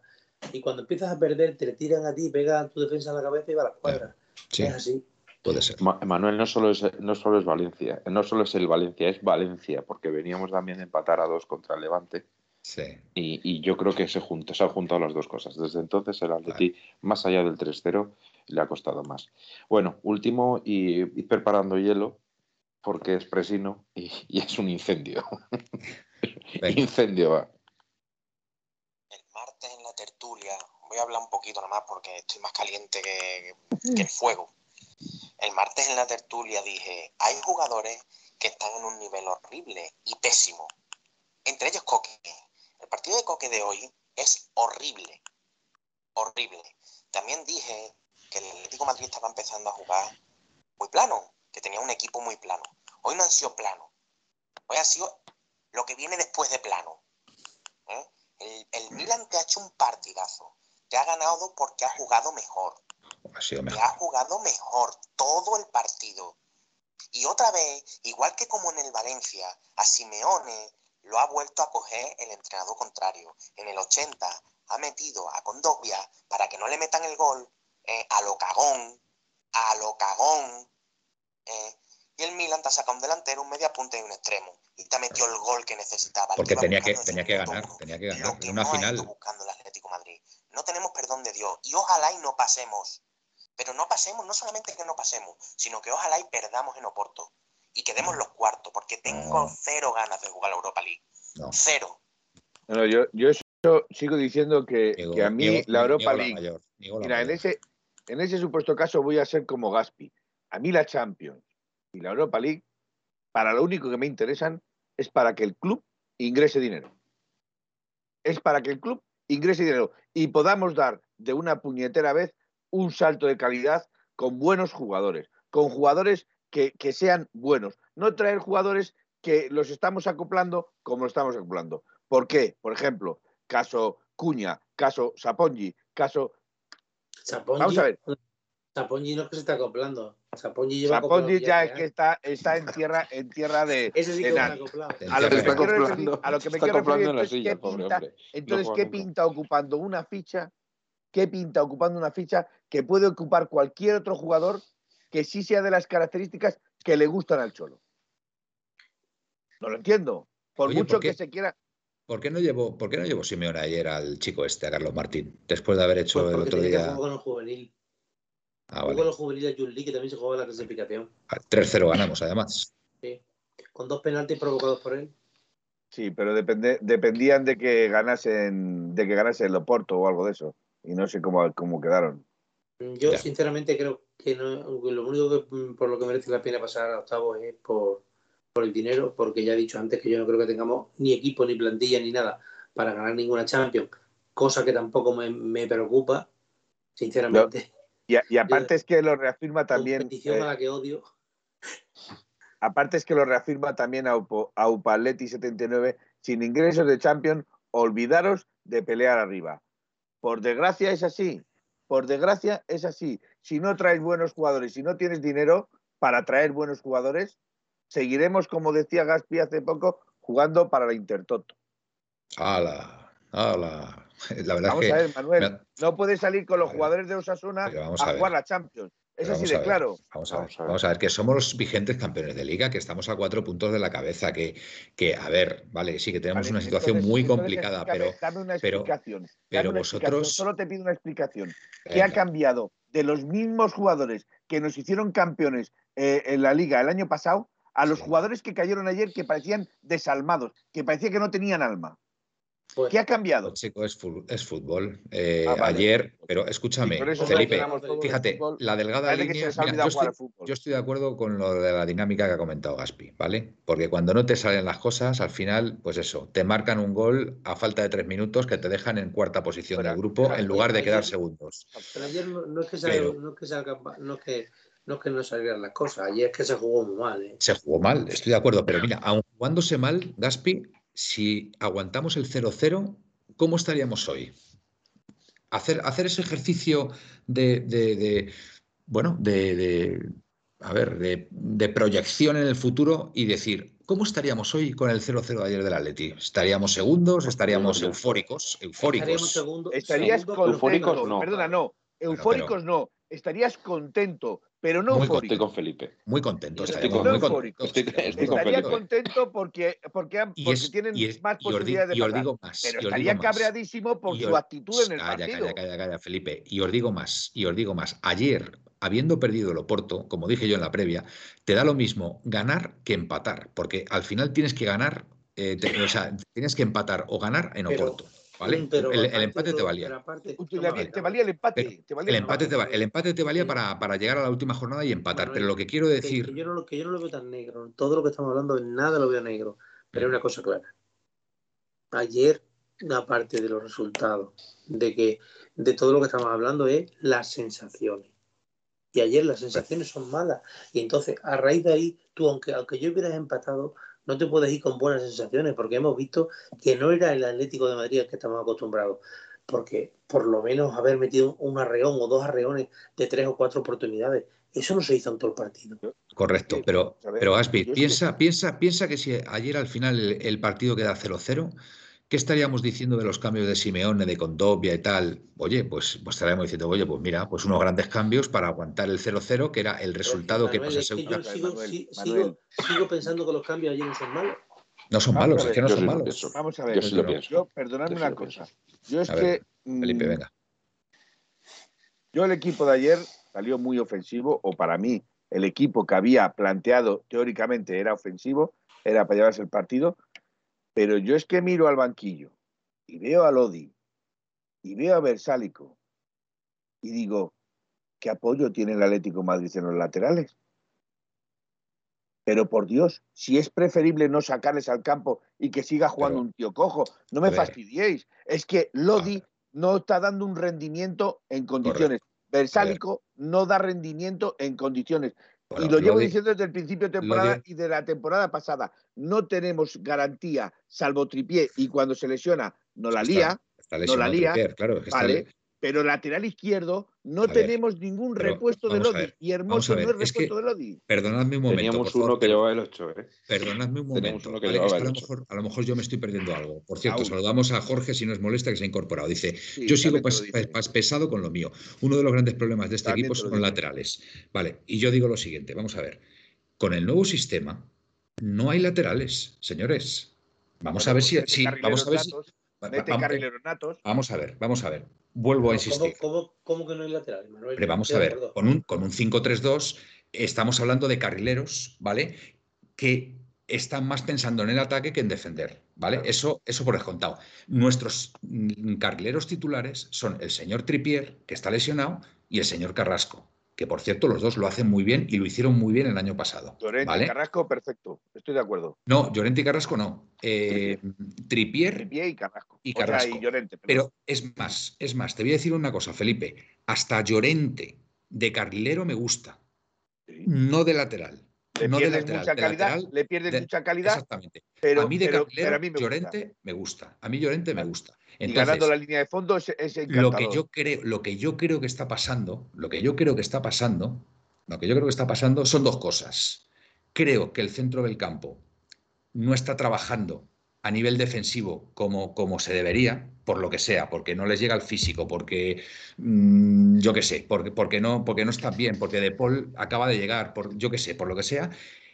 Y cuando empiezas a perder, te le tiran a ti, pegan tu defensa en la cabeza y va a la cuadra. Sí, Es así. puede ser. Ma- Manuel no solo es no solo es Valencia, no solo es el Valencia, es Valencia, porque veníamos también de empatar a dos contra el Levante Sí. y, y yo creo que se, junta, se han juntado las dos cosas. Desde entonces el Atleti, más allá del 3-0, le ha costado más. Bueno, último y ir preparando hielo, porque es presino y, y es un incendio. Incendio va. El martes en la tertulia, voy a hablar un poquito nomás porque estoy más caliente que, que el fuego. El martes en la tertulia dije, hay jugadores que están en un nivel horrible y pésimo. Entre ellos Coque. El partido de Coque de hoy es horrible. Horrible. También dije que el Atlético Madrid estaba empezando a jugar muy plano, que tenía un equipo muy plano. Hoy no han sido plano. Hoy ha sido lo que viene después de plano. ¿eh? El, el Milan te ha hecho un partidazo. Te ha ganado porque ha jugado mejor. Ha sido Te ha jugado mejor todo el partido. Y otra vez, igual que como en el Valencia, a Simeone lo ha vuelto a coger el entrenador contrario. En el 80 ha metido a Condovia para que no le metan el gol eh, a lo cagón, a lo cagón. eh, y el Milan te ha sacado un delantero, un media punta y un extremo. Y te ha metido el gol que necesitaba. Porque tenía que, tenía ganar, uno. tenía que Lo ganar. que una no ha ido final. buscando el Atlético de Madrid. No tenemos perdón de Dios. Y ojalá y no pasemos. Pero no pasemos, no solamente que no pasemos, sino que ojalá y perdamos en Oporto. Y quedemos los cuartos, porque tengo No. cero ganas de jugar la Europa League. No. Cero. No, yo, yo eso sigo diciendo que, que a mí la Europa League, mayor, la mira, en mayor. ese, en ese supuesto caso voy a ser como Gaspi. A mí la Champions y la Europa League, para lo único que me interesan es para que el club ingrese dinero. Es para que el club ingrese dinero y podamos dar de una puñetera vez un salto de calidad con buenos jugadores, con jugadores que, que sean buenos. No traer jugadores que los estamos acoplando como estamos acoplando. ¿Por qué? Por ejemplo, caso Cuña, caso Sapongi, caso Sapongi, Vamos a ver. Sapongi no es que se está acoplando. Sapongi lleva Sapongi ya es que está, está en tierra, en tierra de, Ese sí que acoplado. A lo que Se me está quiero referir, acoplando- a lo que me está quiero referir, acoplando en la entonces, silla, ¿qué pobre pinta, hombre. entonces No ¿qué pinta ocupando una ficha? ¿Qué pinta ocupando una ficha que puede ocupar cualquier otro jugador que sí sea de las características que le gustan al Cholo? No lo entiendo. Por Oye, mucho que se quiera. ¿Por qué no llevó, por qué no llevó Simeone ayer al chico este, a Carlos Martín? Después de haber hecho Pues el otro tenía que día. jugar con el juvenil. Ah, Jugó con vale. el juvenil a Juli, que también se jugaba en la clasificación. 3-0 ganamos, además. Sí. Con dos penaltis provocados por él. Sí, pero depende, dependían de que ganasen, de que ganase el Oporto o algo de eso. Y no sé cómo, cómo quedaron. Yo, Ya. sinceramente, creo que, no, lo único que mm, por lo que merece la pena pasar a octavos es por, por el dinero, porque ya he dicho antes que yo no creo que tengamos ni equipo, ni plantilla, ni nada para ganar ninguna Champions, cosa que tampoco me, me preocupa, sinceramente. Y, y aparte es que lo reafirma también. Eh, a la que odio. aparte es que lo reafirma también a, Upo- a Upaletti 79. Sin ingresos de Champions, olvidaros de pelear arriba. Por desgracia es así. Por desgracia es así. Si no traes buenos jugadores, si no tienes dinero para traer buenos jugadores, seguiremos, como decía Gaspi hace poco, jugando para la Intertoto. ¡Hala! ¡Hala! La verdad Vamos es que. a ver, Manuel, me- no puedes salir con los jugadores de Osasuna vamos a, jugar la Champions. Es así de claro. Vamos a, ver, Vamos a ver. vamos a ver, que somos los vigentes campeones de liga, que estamos a cuatro puntos de la cabeza, que, que a ver, vale, sí que tenemos Vale, una situación entonces- muy entonces complicada, pero Dame una pero- explicación. dame pero una explicación, vosotros- Solo te pido una explicación. ¿Qué venga, ha cambiado de los mismos jugadores que nos hicieron campeones eh, en la liga el año pasado a los Sí. jugadores que cayeron ayer que parecían desalmados, que parecía que no tenían alma? ¿Qué ha cambiado? chico, es, fútbol. Eh, Ah, vale. ayer, pero escúchame, Felipe, fíjate, la delgada Parece línea. mira, yo, estoy, yo de acuerdo con lo de la dinámica que ha comentado Gaspi, ¿vale? Porque cuando no te salen las cosas, al final, pues eso, te marcan un gol a falta de tres minutos que te dejan en cuarta posición del grupo en lugar de Ayer- quedar segundos. pero ayer no, no es que Pero- no es que salga- no es que no es que no salieran las cosas, ayer es que se jugó muy mal. ¿eh? Se jugó mal, estoy de acuerdo, pero mira, aun jugándose mal, Gaspi, si aguantamos el 0-0, ¿cómo estaríamos hoy? Hacer, hacer ese ejercicio de, de- de, bueno, de, de- a ver, de, de proyección en el futuro y decir, ¿cómo estaríamos hoy con el 0-0 de ayer del Atleti? ¿Estaríamos segundos? ¿Estaríamos Bueno, eufóricos? Estaríamos Eufóricos. segundo- Estarías segundo con- Eufóricos contento. no. Perdona, no. Eufóricos no. Estarías contento, pero no Muy Estoy con Felipe. Muy contentos, Estoy estaríamos con- muy contentos. Estoy- muy con contento porque, porque, Y, porque es- tienen y es- más y os di- posibilidades de y os pasar. digo más. Pero estaría digo más. cabreadísimo por su actitud en el calla, partido. Calla, calla, calla, Felipe. Y os digo más, y os digo más. Ayer, habiendo perdido el Oporto, como dije yo en la previa, te da lo mismo ganar que empatar, porque al final tienes que ganar, eh, te- o sea, tienes que empatar o ganar en Pero- Oporto, ¿vale? Pero el, empate te valía. aparte- Te, valía- te valía el empate. Pero te valía El empate, te, va- el empate te valía Sí. para, para llegar a la última jornada y empatar, pero lo que quiero decir... Que, yo no, lo- que yo no lo veo tan negro. Todo lo que estamos hablando, en nada lo veo negro. Pero hay una cosa clara. Ayer, aparte de los resultados, de que de todo lo que estamos hablando es las sensaciones. Y ayer las sensaciones son malas. Y entonces, a raíz de ahí, tú, aunque, aunque yo hubieras empatado, no te puedes ir con buenas sensaciones, porque hemos visto que no era el Atlético de Madrid al que estamos acostumbrados. Porque por lo menos haber metido un arreón o dos arreones de tres o cuatro oportunidades, eso no se hizo en todo el partido. Correcto, Sí, pero, pero que- piensa, piensa, piensa que si ayer al final el, el partido queda 0-0, ¿qué estaríamos diciendo de los cambios de Simeone, de Condovia y tal? Oye, pues, pues estaríamos diciendo, oye, pues mira, pues unos grandes cambios para aguantar el 0-0, que era el resultado que nos es que asegura. yo sigo, Manuel, sí- Manuel. sigo- sigo pensando que los cambios ayer no son malos. No son Vamos malos, es que no son malos. pienso. Vamos a ver. Yo sí lo Yo- pienso. Yo, perdonadme Yo sí una cosa. pienso. Yo es A que. mm, Felipe, venga. Yo el equipo de ayer salió muy ofensivo, o para mí el equipo que había planteado teóricamente era ofensivo, era para llevarse el partido, pero yo es que miro al banquillo y veo a Lodi y veo a Versálico y digo, ¿qué apoyo tiene el Atlético de Madrid en los laterales? Pero por Dios, si es preferible no sacarles al campo y que siga jugando Pero- un tío cojo, no me fastidiéis. Es que Lodi no está dando un rendimiento en condiciones. Versálico no da rendimiento en condiciones. Bueno, y lo llevo diciendo desde el principio de temporada y de la temporada pasada. No tenemos garantía, salvo tripié, y cuando se lesiona, no la lía, está no la lía, claro, es que está ¿vale? le- Pero lateral izquierdo no A ver, tenemos ningún repuesto de Lodi. ver, Y Hermoso no es es que- repuesto de Lodi. Perdonadme un momento. Teníamos por uno que llevaba el 8, ¿eh? Perdonadme un momento. uno que ¿vale? llevaba Es que a, lo mejor, a lo mejor yo me estoy perdiendo algo. Por cierto, Aún. saludamos a Jorge si no es molesta que se ha incorporado. Dice, Sí, yo sigo pas- pesado con lo mío. Uno de los grandes problemas de este También equipo son los laterales. Vale, y yo digo lo siguiente, vamos a ver. Con el nuevo sistema no hay laterales, señores. Vamos Bueno, a ver pues si, mete si- vamos a ver si, vamos a ver, vamos a ver. Vuelvo a ¿Cómo, insistir. cómo- cómo que no hay lateral, Manuel? Pero vamos a ver, con un, con un 5-3-2 estamos hablando de carrileros, ¿vale? Que están más pensando en el ataque que en defender, ¿vale? Eso, eso por descontado. Nuestros mm, carrileros titulares son el señor Tripier, que está lesionado, y el señor Carrasco, que por cierto los dos lo hacen muy bien y lo hicieron muy bien el año pasado, Llorente, ¿vale? Carrasco, perfecto. Estoy de acuerdo. No, Llorente y Carrasco no. Eh, Tripier y Carrasco. Y O sea, Carrasco. y Llorente. Pero es más, es más, te voy a decir una cosa, Felipe. Hasta Llorente de carrilero me gusta, Sí. no de lateral. le no de lateral, mucha de calidad, lateral, le pierdes de- mucha calidad, Exactamente. pero, a mí de pero- carrilero, pero a mí me gusta. Llorente me gusta. A mí Llorente me gusta. Y Entonces, ganando la línea de fondo es, es lo que yo creo, lo que yo creo que está pasando, lo que yo creo que está pasando, lo que yo creo que está pasando son dos cosas. Creo que el centro del campo no está trabajando a nivel defensivo como, como se debería, por lo que sea, porque no les llega el físico, porque mm, yo qué sé, porque, porque, no, porque no están bien, porque De Paul acaba de llegar, por, yo qué sé, por lo que sea.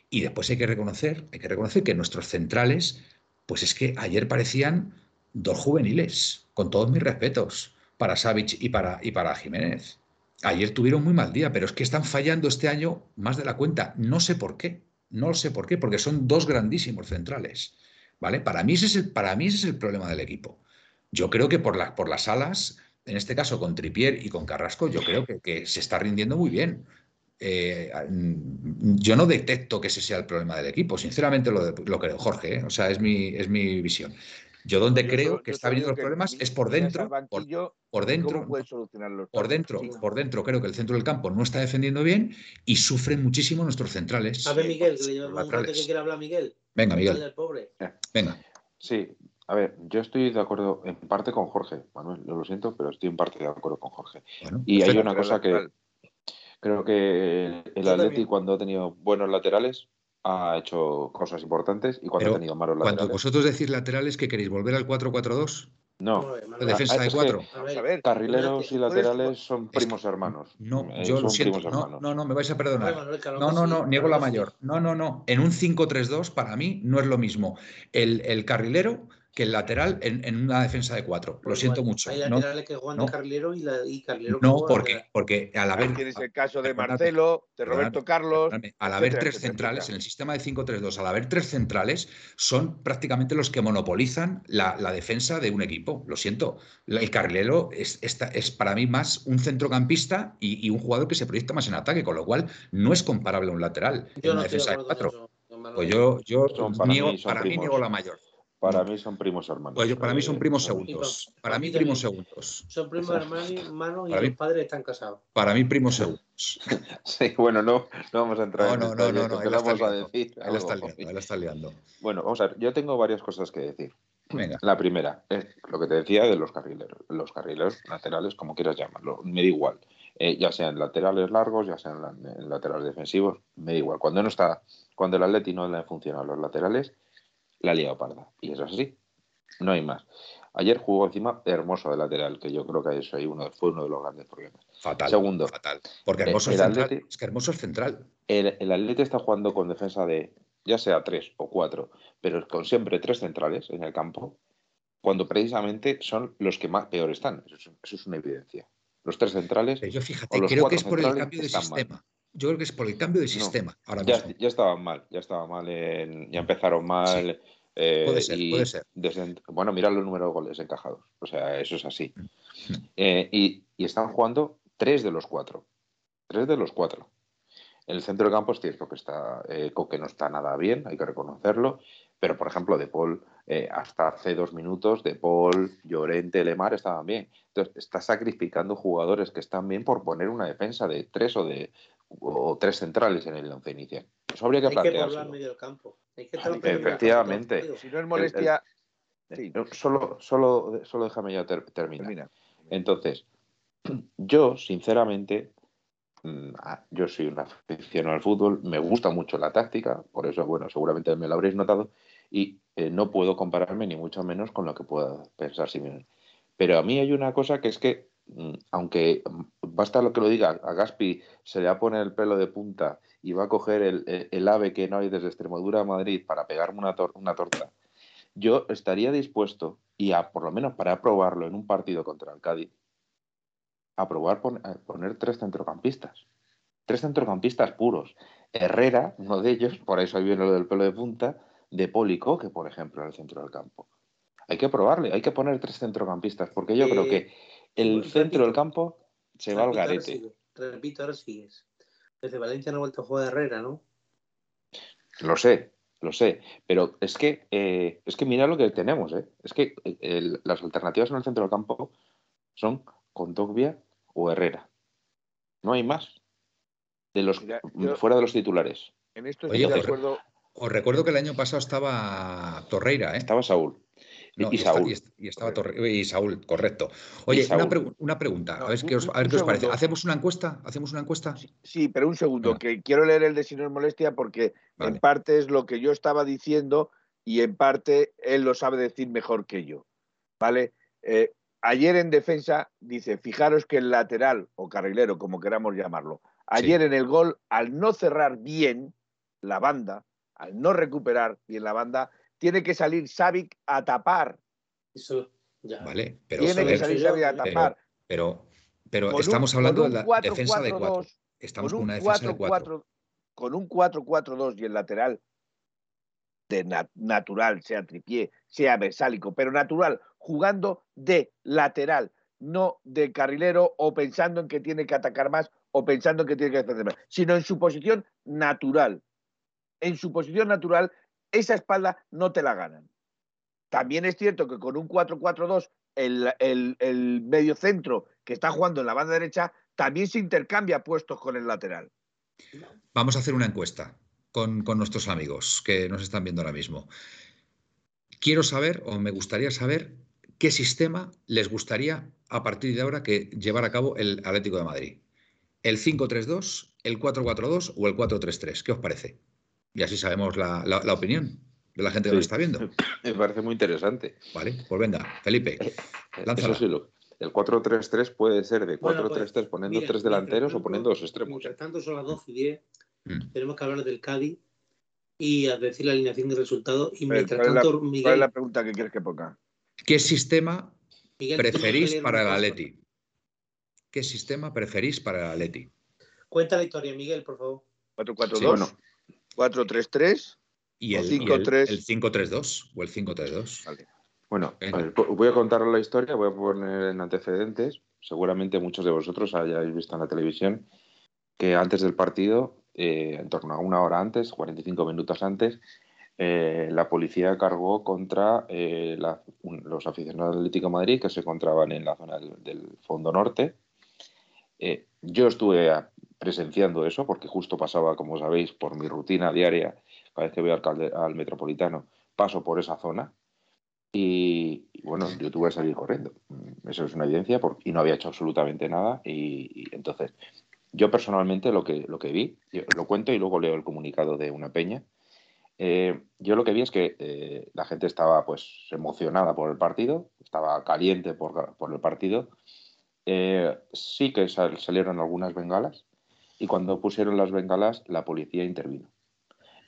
Y después hay que reconocer, hay que reconocer que nuestros centrales, pues es que ayer parecían dos juveniles, con todos mis respetos, para Savic y para, y para Jiménez. Ayer tuvieron muy mal día, pero es que están fallando este año más de la cuenta. No sé por qué, no sé por qué, porque son dos grandísimos centrales. ¿Vale? Para mí ese es el, para mí ese es el problema del equipo. Yo creo que por, la- por las alas, en este caso con Tripier y con Carrasco, yo creo que, que se está rindiendo muy bien. Eh, yo no detecto que ese sea el problema del equipo, sinceramente lo, lo creo, Jorge, ¿eh? o sea, es mi, es mi visión. Yo donde Yo creo que está digo los problemas es por dentro, por, por dentro, por dentro, Sí. por dentro creo que el centro del campo no está defendiendo bien y sufren muchísimo nuestros centrales. A ver, eh, Miguel, que los le llevamos un rato que quiere hablar Miguel. Venga, Miguel, pobre. venga. Sí, a ver, yo estoy de acuerdo en parte con Jorge, Manuel, lo siento, pero estoy en parte de acuerdo con Jorge. Bueno, Y hay una cosa que creo que el- también. cuando ha tenido buenos laterales ha hecho cosas importantes y cuando Pero ha tenido malos Cuando laterales. vosotros decís laterales, ¿que queréis volver al 4-4-2? No, Vamos a ver, ¿La defensa Ah, de es que- 4? A Vamos a ver, ver. carrileros y laterales son Es que- primos hermanos. No, Eh, yo lo siento. No, no, no, me vais a perdonar. No, no, no, niego la mayor. No, no, no. En un 5-3-2, para mí, no es lo mismo el, el carrilero que el lateral en, en una defensa de 4. Lo siento mucho. Hay No, laterales que juegan no. de carrilero y, la, y carrilero que no porque, porque al Ahí haber. tienes el caso de Marcelo, de Roberto Carlos. Al haber tres centrales, en el sistema de 5-3-2, al haber tres centrales, son prácticamente los que monopolizan la, la defensa de un equipo. Lo siento. El carrilero es, esta- es para mí más un centrocampista y, y un jugador que se proyecta más en ataque, con lo cual no es comparable a un lateral en no una defensa de acuerdo con 4. eso, don Manuel. Pues yo, yo Son para niego, mí, son para mí niego la mayor. Para No. mí son primos hermanos. Pues yo- para mí son primos segundos. para Para mí primos segundos. Son primos hermanos y Para mí- los padres están casados. Para mí primos segundos. Sí, bueno, no, no vamos a entrar No, en no, no, no, no. empezamos a decir Ahí la está liando. Ahí la está liando. Bueno, vamos a ver, yo tengo varias cosas que decir. Venga. La primera es lo que te decía de los carrileros. Los carrileros laterales, como quieras llamarlo, me da igual. Eh, ya sean laterales largos, ya sean la- laterales defensivos, me da igual. Cuando no está, cuando el Atleti no le han funcionado los laterales, la ha liado parda. Y eso es así. No hay más. Ayer jugó encima hermoso de lateral, que yo creo que eso ahí uno, fue uno de los grandes problemas. Fatal. Segundo. Fatal. Porque Hermoso es el central. Atleti- Es que Hermoso es central. El, el Atleti está jugando con defensa de ya sea tres o cuatro, pero con siempre tres centrales en el campo, cuando precisamente son los que más peor están. Eso es, eso es una evidencia. Los tres centrales Pero yo fíjate, creo que es por el cambio de mal. Yo creo que es por el cambio de No. sistema ahora ya, mismo. ya estaban mal, ya estaban mal, en- ya empezaron mal. eh, Puede ser, y puede ser. bueno, mira los números de goles encajados. O sea, eso es así. Mm. Eh, y, y están jugando tres de los cuatro. Tres de los cuatro. En el centro del campo es cierto que está eh, Coque no está nada bien, hay que reconocerlo. Pero, por ejemplo, De Paul, eh, hasta hace dos minutos, De Paul, Llorente, Lemar estaban bien. Entonces, está sacrificando jugadores que están bien por poner una defensa de tres o de o tres centrales en el once inicial. Eso habría que Hay que poblar medio del campo. Hay que campo, efectivamente. Si no es molestia. Sí, No, Solo, solo, solo déjame ya ter- terminar. termina. Entonces, yo, sinceramente, mm, yo soy un aficionado al fútbol, me gusta mucho la táctica, por eso, bueno, seguramente me lo habréis notado, y eh, no puedo compararme ni mucho menos con lo que pueda pensar Simeone. Pero a mí hay una cosa que es que, aunque mm, basta lo que lo diga, a Gaspi se le va a poner el pelo de punta y va a coger el, ave que no hay desde Extremadura a Madrid para pegarme una, tor- una torta, yo estaría dispuesto, y a, por lo menos para probarlo en un partido contra el Cádiz, a probar pon- a poner tres centrocampistas. Tres centrocampistas puros. Herrera, uno de ellos, por eso ahí viene lo del pelo de punta, de Pólico, que por ejemplo en el centro del campo. Hay que probarle, hay que poner tres centrocampistas, porque yo Eh, creo que el repito, centro del campo se va al Repito, ahora garete. sigue. Repito, ahora sigues. Desde Valencia no ha vuelto a jugar Herrera, ¿no? Lo sé, lo sé, pero es que eh, es que mira lo que tenemos, ¿eh? Es que eh, el- las alternativas en el centro del campo son Contogbia o Herrera. No hay más. De los Mira, yo- fuera de los titulares. En esto Oye, acuerdo. Os recuerdo que el año pasado estaba Torreira, ¿eh? Estaba Saúl. No, y, Saúl. y est- y estaba Torre- y Saúl, correcto. Oye, Saúl. Una, pregu- una pregunta, No, a ver, qué os, a ver un qué os parece. ¿Hacemos una encuesta? ¿Hacemos una encuesta? Sí, sí, pero un segundo, que quiero leer el de si no es molestia porque Vale. en parte es lo que yo estaba diciendo y en parte él lo sabe decir mejor que yo. ¿Vale? Eh, ayer en defensa dice, fijaros que el lateral o carrilero, como queramos llamarlo, ayer en el gol, al no cerrar bien la banda, al no recuperar bien la banda, tiene que salir Savic a tapar. Eso ya. Vale, pero, tiene que salir Savic a pero- tapar. pero, pero estamos hablando de la 4-4-2, defensa de cuatro. Estamos con con un una defensa de 4-4, cuatro. con un 4-4-2 y el lateral de na- natural, sea tripié, sea versálico, pero natural, jugando de lateral, no de carrilero o pensando en que tiene que atacar más o pensando en que tiene que defender más, sino en su posición natural. En su posición natural, esa espalda no te la ganan. también es cierto que con un 4-4-2 el, medio centro que está jugando en la banda derecha también se intercambia puestos con el lateral. Vamos a hacer una encuesta con, con, nuestros amigos que nos están viendo ahora mismo. Quiero saber, o me gustaría saber, qué sistema les gustaría a partir de ahora que llevar a cabo el Atlético de Madrid. ¿El 5-3-2, el 4-4-2 o el 4-3-3? ¿Qué os parece? Y así sabemos la, la, la opinión de la gente que sí, nos está viendo. Me parece muy interesante. Vale, pues venga, Felipe, lánzala. Eso sí, lo, el 4-3-3 puede ser de 4-3-3 bueno, pues, poniendo mira, tres delanteros tanto, o poniendo dos extremos. Mientras tanto son las 12 y 10, mm. tenemos que hablar del Cádiz y a decir la alineación y resultado. Y mientras ¿Cuál, tanto, es la, Miguel, ¿Cuál es la pregunta que quieres que ponga? ¿Qué sistema Miguel, preferís para el Atleti? ¿Qué sistema preferís para el Atleti? Cuenta la historia, Miguel, por favor. 4-4-2, sí, bueno. 4-3-3 y el 5-3-2 o el 5-3-2. Vale. Bueno, a ver, voy a contar la historia, voy a poner en antecedentes. Seguramente muchos de vosotros hayáis visto en la televisión que antes del partido, eh, en torno a una hora antes, 45 minutos antes, eh, la policía cargó contra eh, la, un, los aficionados del Atlético de Madrid que se encontraban en la zona del, del Fondo Norte. Eh, yo estuve presenciando eso porque justo pasaba, como sabéis, por mi rutina diaria, cada vez que voy al, Metropolitano, paso por esa zona. Y, bueno, yo tuve que salir corriendo. Eso es una evidencia porque, y no había hecho absolutamente nada. Y, y entonces, yo personalmente lo que, lo que vi, lo cuento y luego leo el comunicado de una peña. Eh, yo lo que vi es que eh, la gente estaba pues emocionada por el partido, estaba caliente por, por el partido. Eh, sí que sal, salieron algunas bengalas y cuando pusieron las bengalas la policía intervino.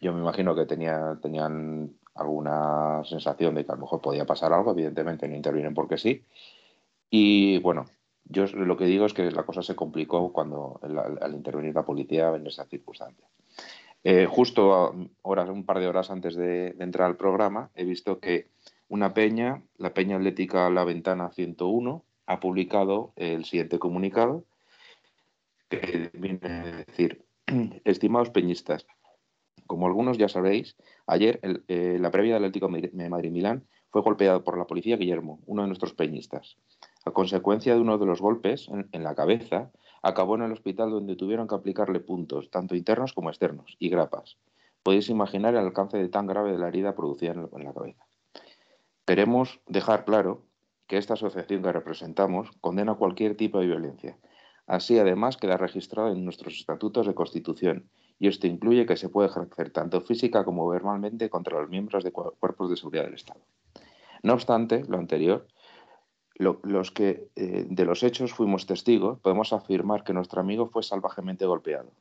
Yo me imagino que tenía, tenían alguna sensación de que a lo mejor podía pasar algo, evidentemente no intervienen porque sí. Y bueno, yo lo que digo es que la cosa se complicó cuando al, intervenir la policía en esas circunstancias. Eh, justo horas, un par de horas antes de, de, entrar al programa, he visto que una peña, la Peña Atlética La Ventana 101, ha publicado el siguiente comunicado, que viene a decir, estimados peñistas, como algunos ya sabréis, ayer eh, la previa del Atlético de Madrid-Milán fue golpeado por la policía Guillermo, uno de nuestros peñistas. A consecuencia de uno de los golpes en, en la cabeza, acabó en el hospital donde tuvieron que aplicarle puntos, tanto internos como externos, y grapas. Podéis imaginar el alcance de tan grave de la herida producida en la cabeza. Queremos dejar claro que esta asociación que representamos condena cualquier tipo de violencia. Así, además, queda registrado en nuestros estatutos de constitución, y esto incluye que se puede ejercer tanto física como verbalmente contra los miembros de cuerpos de seguridad del Estado. No obstante, lo anterior, lo, los que eh, de los hechos fuimos testigos, podemos afirmar que nuestro amigo fue salvajemente golpeado.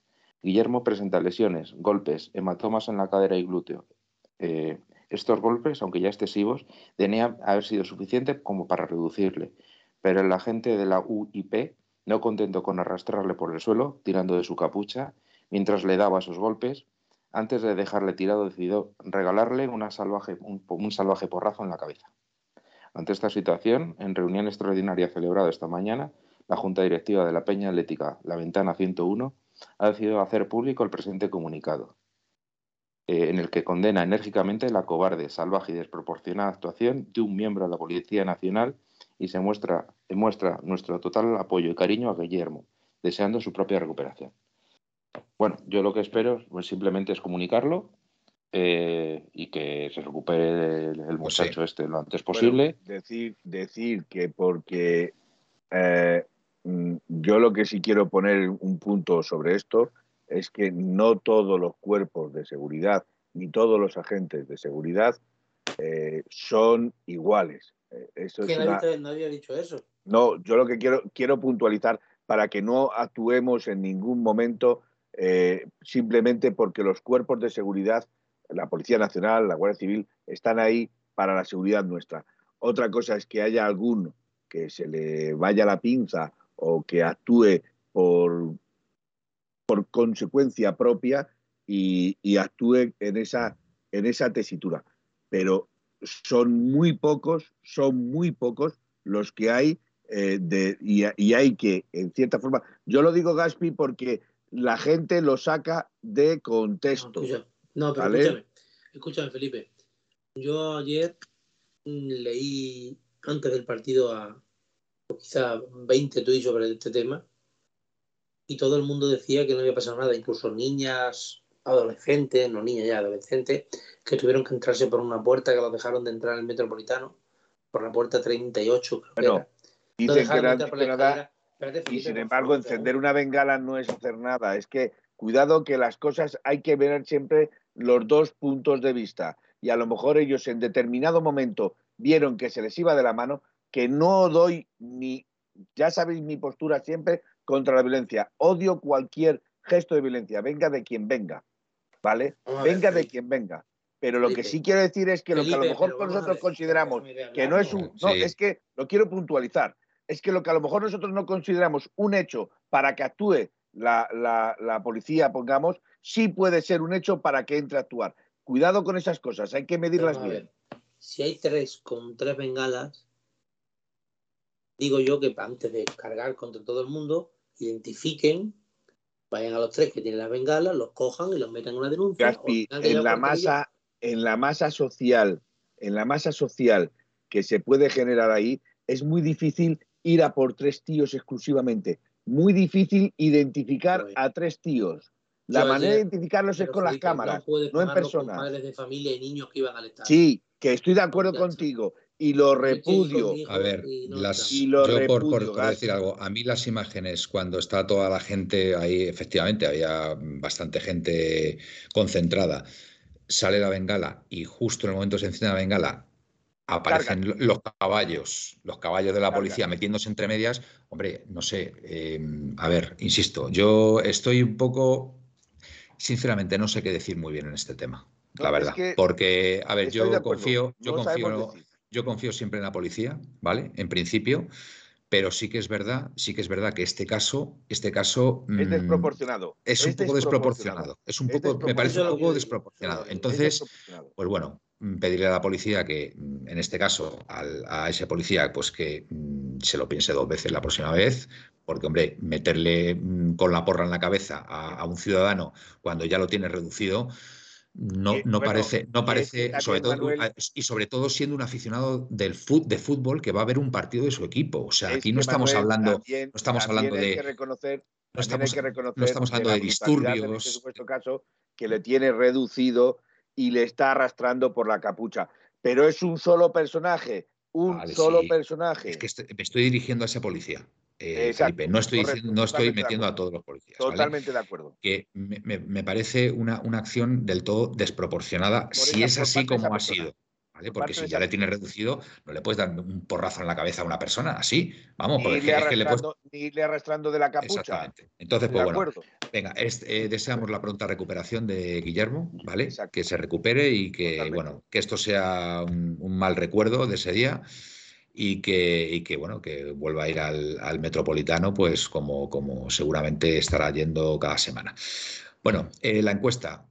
Guillermo presenta lesiones, golpes, hematomas en la cadera y glúteo. Eh, estos golpes, aunque ya excesivos, debían haber sido suficientes como para reducirle, pero el agente de la UIP, no contento con arrastrarle por el suelo, tirando de su capucha, mientras le daba esos golpes, antes de dejarle tirado, decidió regalarle una salvaje, un, un salvaje porrazo en la cabeza. Ante esta situación, en reunión extraordinaria celebrada esta mañana, la Junta Directiva de la Peña Atlética La Ventana 101 ha decidido hacer público el presente comunicado, eh, en el que condena enérgicamente la cobarde, salvaje y desproporcionada actuación de un miembro de la Policía Nacional y se muestra, muestra nuestro total apoyo y cariño a Guillermo, deseando su propia recuperación. Bueno, yo lo que espero pues, simplemente es comunicarlo eh, y que se recupere el, el muchacho pues sí. este lo antes posible. Bueno, decir, decir que porque eh, mm, yo lo que sí quiero poner un punto sobre esto es que no todos los cuerpos de seguridad ni todos los agentes de seguridad eh, son iguales. Eh, es una... nadie, nadie ha dicho eso. No, yo lo que quiero, quiero puntualizar para que no actuemos en ningún momento eh, simplemente porque los cuerpos de seguridad la Policía Nacional, la Guardia Civil, están ahí para la seguridad nuestra. Otra cosa es que haya alguno que se le vaya la pinza o que actúe por, por consecuencia propia y, y actúe en esa, en esa tesitura. Pero son muy pocos, son muy pocos los que hay eh, de, y, y, hay que, en cierta forma, yo lo digo Gaspi porque la gente lo saca de contexto. No, no pero ¿vale? escúchame, escúchame, Felipe. Yo ayer leí antes del partido a quizá 20 tweets sobre este tema y todo el mundo decía que no había pasado nada, incluso niñas, adolescentes, no niñas ya, adolescentes, que tuvieron que entrarse por una puerta que los dejaron de entrar en el metropolitano, por la puerta 38, creo Bueno, que Dicen que nada y sin embargo encender una bengala no es hacer nada. Es que cuidado que las cosas hay que ver siempre los dos puntos de vista. Y a lo mejor ellos en determinado momento vieron que se les iba de la mano, que no doy ni, ya sabéis mi postura siempre contra la violencia. Odio cualquier gesto de violencia, venga de quien venga, ¿vale? Vamos a ver, Venga de quien venga. Pero lo que sí quiero decir es que lo que a lo mejor nosotros ver, consideramos que no es un... No, Sí. es que lo quiero puntualizar. Es que lo que a lo mejor nosotros no consideramos un hecho para que actúe la, la- la policía, pongamos, sí puede ser un hecho para que entre a actuar. Cuidado con esas cosas, hay que medirlas bien. ver. Si hay tres con tres bengalas, digo yo que antes de cargar contra todo el mundo, identifiquen, vayan a los tres que tienen las bengalas, los cojan y los metan en una denuncia. Gaspi, en la masa, en la masa social, en la masa social que se puede generar ahí, es muy difícil ir a por tres tíos exclusivamente. Muy difícil identificar a tres tíos. La Yo manera de identificarlos es con las cámaras, No, en pagarlo con persona. padres de familia y niños que iban al estadio. Sí, que estoy de acuerdo contigo y lo repudio. A ver, las. Y lo yo por, por- decir algo, a mí las imágenes cuando está toda la gente ahí, efectivamente, había bastante gente concentrada, sale la bengala y justo en el momento que se enciende la bengala aparecen lo- los caballos, los caballos de la policía metiéndose entre medias, hombre, no sé, eh, a ver, insisto, yo estoy un poco, sinceramente, no sé qué decir muy bien en este tema, No, la es verdad, que porque, a ver, yo confío, yo no sabemos confío, decir. Yo confío siempre en la policía, ¿vale? En principio, pero sí que es verdad, sí que es verdad que este caso, este caso Es mm, desproporcionado. es un poco desproporcionado. Es un Es poco, me parece un poco Es desproporcionado. Es Entonces, desproporcionado. pues bueno, mm, pedirle a la policía que, mm, en este caso, al- a ese policía, pues que se lo piense dos veces la próxima vez, porque, hombre, meterle con la porra en la cabeza a, a un ciudadano cuando ya lo tiene reducido, no, Y, no bueno, parece, no parece, que sobre todo, también, Manuel- y sobre todo siendo un aficionado del fut, de fútbol que va a ver un partido de su equipo. O sea, aquí no estamos Manuel, hablando, también- no estamos hablando de, reconocer, no hay estamos, que reconocer no estamos hablando la de brutalidad en disturbios. este supuesto caso que le tiene reducido y le está arrastrando por la capucha. Pero es un solo personaje, un Vale, solo sí. personaje. Es que est- me estoy dirigiendo a esa policía, eh, Exacto, Felipe. No estoy, correcto, diciendo- no estoy metiendo a todos los policías. ¿vale? Totalmente de acuerdo. Que me, me- me parece una, una acción del todo desproporcionada Por si esa- es así como ha persona. sido. Porque si ya le tienes reducido, no le puedes dar un porrazo en la cabeza a una persona así. Vamos, Ni porque que, es que le puedes. ni irle arrastrando de la capucha. Exactamente. Entonces, De pues bueno, acuerdo. venga, es- eh, deseamos la pronta recuperación de Guillermo, ¿vale? Exacto. Que se recupere y que, Totalmente. bueno, que esto sea un, un mal recuerdo de ese día y que, y que bueno, que vuelva a ir al, al Metropolitano, pues como, como seguramente estará yendo cada semana. Bueno, eh, la encuesta.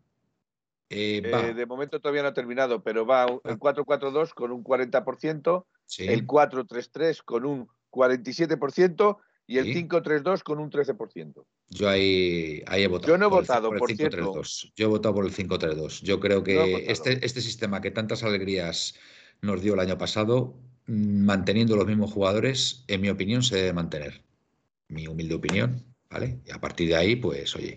eh, va, Eh, de momento todavía no ha terminado, pero va el 4-4-2 con un 40%, sí, el 4-3-3 con un 47% y el Sí. 5-3-2 con un 13%. yo ahí, ahí he votado. Yo no he por el- votado, el por 5-3-2. Yo he votado por el 5-3-2. Yo creo que este, este sistema que tantas alegrías nos dio el año pasado, manteniendo los mismos jugadores, en mi opinión, se debe mantener. Mi humilde opinión, ¿vale? Y a partir de ahí, pues, oye,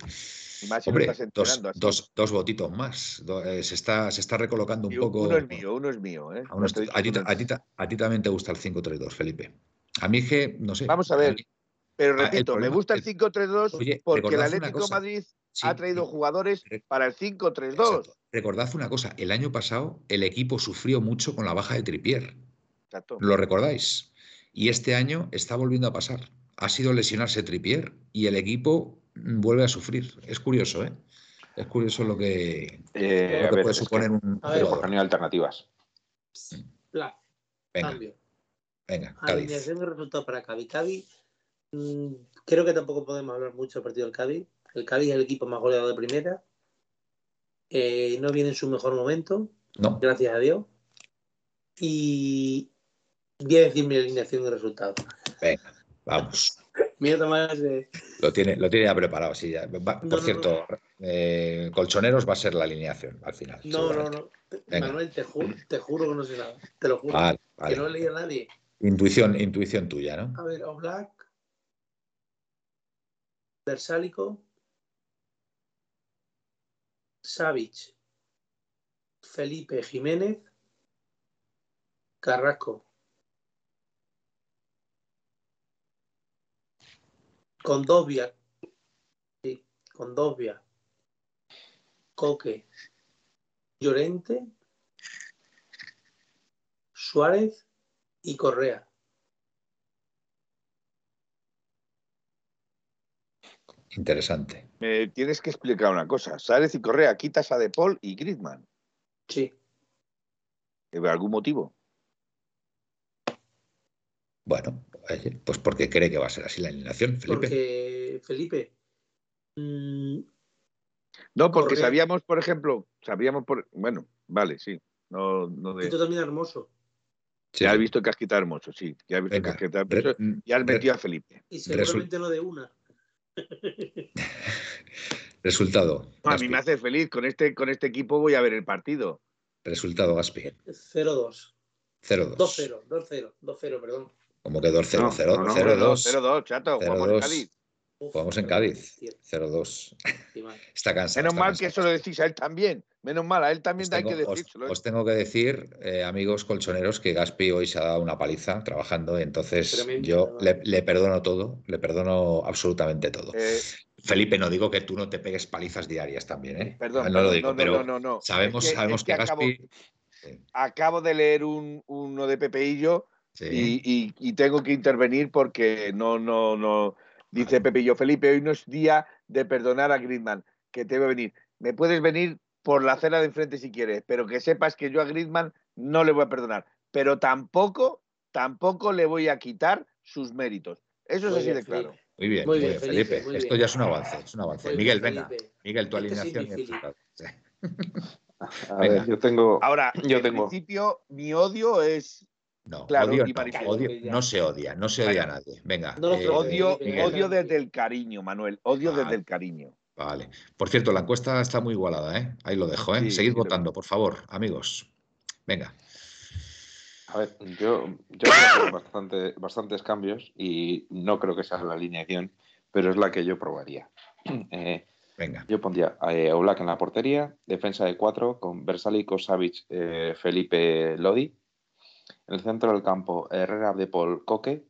Y más si lo hombre, estás dos, dos, dos votitos más. Do- eh, se, está, se está recolocando un Y poco. Uno es mío, uno es mío. ¿eh? A, uno- a ti, uno a ti- a también te gusta el 5-3-2, Felipe. A mí es que, no sé. Vamos a ver, mí- Pero Ah, repito, me problema- gusta el el- 5-3-2 Oye, porque el Atlético. Madrid Sí, ha traído re- jugadores re- para el 5-3-2. Exacto. Recordad una cosa, el año pasado el equipo sufrió mucho con la baja de Tripier. Exacto. ¿Lo recordáis? Y este año está volviendo a pasar. Ha sido lesionarse Tripier y el equipo vuelve a sufrir. Es curioso, ¿eh? Es curioso lo que, Eh, lo que ver, puede que- suponer un A ver, no hay alternativas. Venga, cambio. venga, Cádiz. Alineación de resultados para Cádiz. Cádiz, mm, creo que tampoco podemos hablar mucho del partido del Cádiz. El Cádiz es el equipo más goleado de primera. Eh, no viene en su mejor momento, No, gracias a Dios. Y voy a decir mi alineación de resultados. venga, vamos. Mira, Tomás, eh, Lo tiene, lo tiene ya preparado, sí. ya. Va- No, Por no, cierto, eh, colchoneros va a ser la alineación al final. No, no, no. Venga. Manuel, te juro, te juro que no sé nada. Te lo juro. Vale, Que no leído a nadie. Intuición, intuición tuya, ¿no? A ver, Oblak. Versálico. Savic. Felipe Jiménez. Carrasco. Condovia. Sí, Condovia. Coque. Llorente. Suárez y Correa. Interesante. Me tienes que explicar una cosa. Sárez y Correa, quitas a De Paul y Griezmann. Sí. ¿Por algún motivo? Bueno, pues porque cree que va a ser así la alineación, Felipe. Porque, Felipe, mm, No, porque Correa. sabíamos, por ejemplo, sabíamos por. Bueno, vale, sí. No, no de- esto también hermoso. Sí, Ya he visto que has quitado hermoso, sí. Ya he visto Venga, que has quitado re- hermoso. Y has re- metido a Felipe. Y seguramente no de una. Resultado. A mí me hace feliz. Con este, con este equipo voy a ver el partido. Resultado, Gaspi. 0-2. 0-2. 2-0, 2-0, 2-0, perdón. Como que 2-0, No, 0 no, no, 0-2. 0-2, chato. Jugamos en 0-2. Cádiz. Jugamos en Cádiz. cierto, 0-2. sí, mal. Está cansado. Menos está mal cansado. que eso lo decís a él también. Menos mal, a él también Os hay tengo, que os- decírselo. ¿eh? os tengo que decir, eh, amigos colchoneros, que Gaspi hoy se ha dado una paliza trabajando, entonces yo le, le perdono todo, le perdono absolutamente todo. Eh, Felipe, no digo que tú no te pegues palizas diarias también, ¿eh? perdón, no perdón, lo digo, no, no, pero no, no, no. sabemos, Es que- sabemos es que, que acabo- Gaspi. Acabo de leer un, uno de Pepeillo Sí, y, y- y tengo que intervenir porque no, no, no. Dice Pepillo, Felipe, hoy no es día de perdonar a Griezmann, que te va a venir. Me puedes venir por la acera de enfrente si quieres, pero que sepas que yo a Griezmann no le voy a perdonar. Pero tampoco, tampoco le voy a quitar sus méritos. Eso es Muy así bien, de claro. Felipe. Muy bien, Muy muy bien, Felipe, Felipe. muy Esto bien. ya es un avance, es un avance. Muy Miguel, bien, venga. Miguel, tu Este es alineación. Sí. A ver, yo tengo. Ahora, Yo en tengo- principio, mi odio es No, Claro, odio, y no, odio- se odia, no se odia a nadie. Venga. No eh, odio, Miguel. odio desde el cariño, Manuel. Odio desde el cariño. Vale. Por cierto, la encuesta está muy igualada, ¿eh? Ahí lo dejo, ¿eh? Sí, Seguid sí, votando, por favor, amigos. Venga. A ver, yo, yo creo que hay bastante, bastantes cambios y no creo que sea la alineación, pero es la que yo probaría. Eh, Venga. yo pondría a Oblak en la portería, defensa de cuatro con Versálico, Savic, eh, Felipe Lodi. En el centro del campo, Herrera, De Paul, Coque.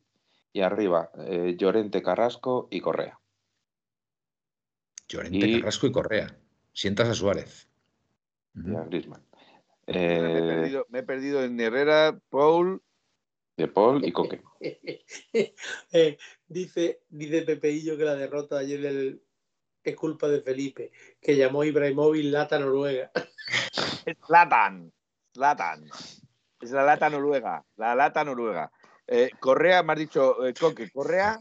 Y arriba, eh, Llorente, Carrasco y Correa. Llorente, Y- Carrasco y Correa. Sientas a Suárez. Y a. Griezmann. me, he Eh, perdido, me he perdido en Herrera, Paul. de Paul y Coque. Eh, dice, dice Pepeillo que la derrota ayer del- es culpa de Felipe, que llamó Ibrahimovic lata noruega. Latan. Latan. Es la lata noruega. La lata noruega. Eh, Correa, me has dicho, eh, Coque, Correa,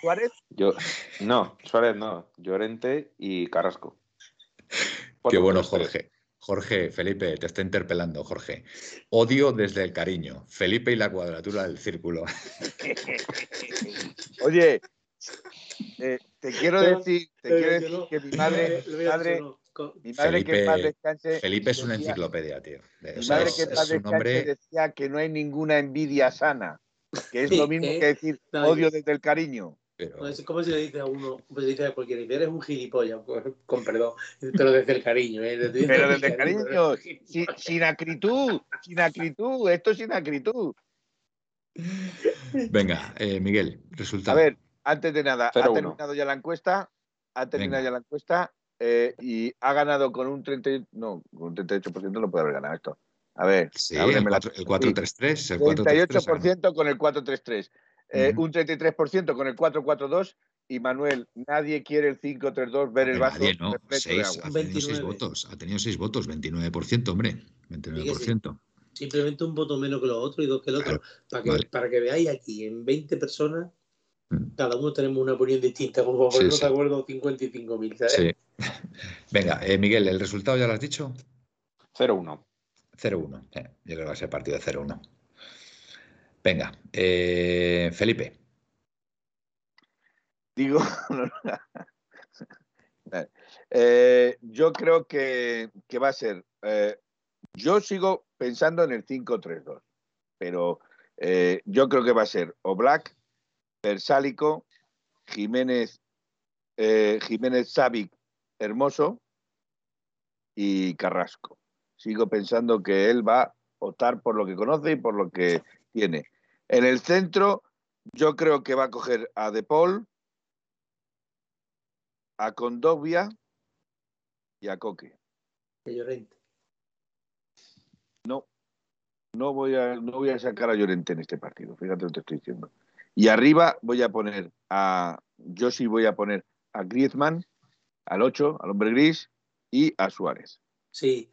Suárez. Yo, no, Suárez no, Llorente y Carrasco. Qué bueno. Jorge. Jorge, Felipe, te está interpelando, Jorge. Odio desde el cariño. Felipe y la cuadratura del círculo. Oye, eh, te quiero decir, te quiero que decir que mi madre, mi madre que Felipe- descanse, Felipe es una enciclopedia, tío. De- o mi sea, madre es, que un descanse hombre. decía que no hay ninguna envidia sana, que es lo mismo ¿Eh? que decir No, odio desde el cariño. pero- No, es como si le dice a uno, pues dice a cualquiera, eres un gilipollas, con, con perdón, pero desde el cariño, ¿eh? Desde- Pero desde el cariño, sin, sin acritud, sin acritud, esto es sin acritud. Venga, eh, Miguel, A resultado. ver, antes de nada, ha 0-1. terminado ya la encuesta, ha terminado Venga. ya la encuesta eh, y ha ganado con un 30, y- no, con un 38% no puede haber ganado esto. A ver, Sí, el la- 4 el 4-3-3. El 4-3-3 38% con el 4-3-3, eh, un 33% con el 4-4-2 y Manuel, nadie quiere el 5-3-2 ver el vaso nadie, ¿no? Seis, agua. ha tenido 6 29. votos. Ha tenido 6 votos, 29%, hombre. 29%. Simplemente un voto menos que los otros y dos que el otro. Claro, para, que, vale. para que veáis aquí, en 20 personas. Cada uno tenemos una opinión distinta, como por Sí, no sí. te acuerdo 55.000. ¿sabes? Sí. Venga, eh, Miguel, ¿el resultado ya lo has dicho? 0-1. 0-1. Eh, yo creo que va a ser partido de 0-1. Venga, eh, Felipe. Digo, Eh, yo creo que, que va a ser. eh, yo sigo pensando en el 5-3-2, pero eh, yo creo que va a ser Oblak, Persálico, Jiménez, eh, Jiménez Savic, Hermoso y Carrasco. Sigo pensando que él va a optar por lo que conoce y por lo que tiene. En el centro, yo creo que va a coger a De Paul, a Condovia y a Coque. Que Llorente. No, no voy a, no voy a sacar a Llorente en este partido, fíjate lo que te estoy diciendo. Y arriba voy a poner a, yo sí voy a poner a Griezmann, al 8, al hombre gris, y a Suárez. Sí.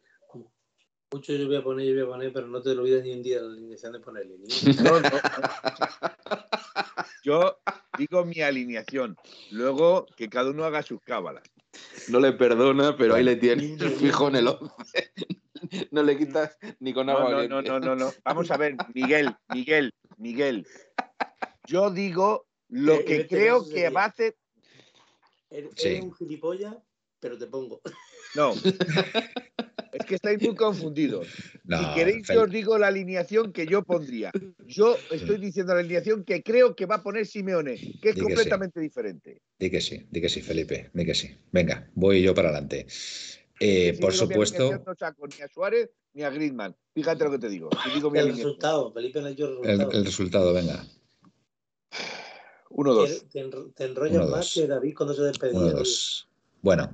Mucho yo voy a poner, yo voy a poner, pero no te lo olvides ni un día la alineación de ponerle. No, no. Yo digo mi alineación, luego que cada uno haga sus cábalas. No le perdona, pero ahí le un- fijo en el 11. No le quitas ni con No, agua. no, no, no, no, no. Vamos a ver, Miguel, Miguel, Miguel. Yo digo lo En que este creo que sería- va a hacer. Eres Sí. un gilipollas, pero te pongo. No. Es que estáis muy confundidos. No, si queréis, yo os digo la alineación que yo pondría. Yo estoy diciendo la alineación que creo que va a poner Simeone, que es Di que completamente diferente. Di que sí, di que sí, Felipe, di que sí. Venga, voy yo para adelante. Eh, Si por supuesto, No saco ni a Suárez ni a Griezmann. Fíjate lo que te digo. Si digo El resultado, Felipe no el el, resultado. el resultado, venga. 1-2. Te, te enrollas Uno, más que David cuando se despedía. Uno, tío. dos. Bueno,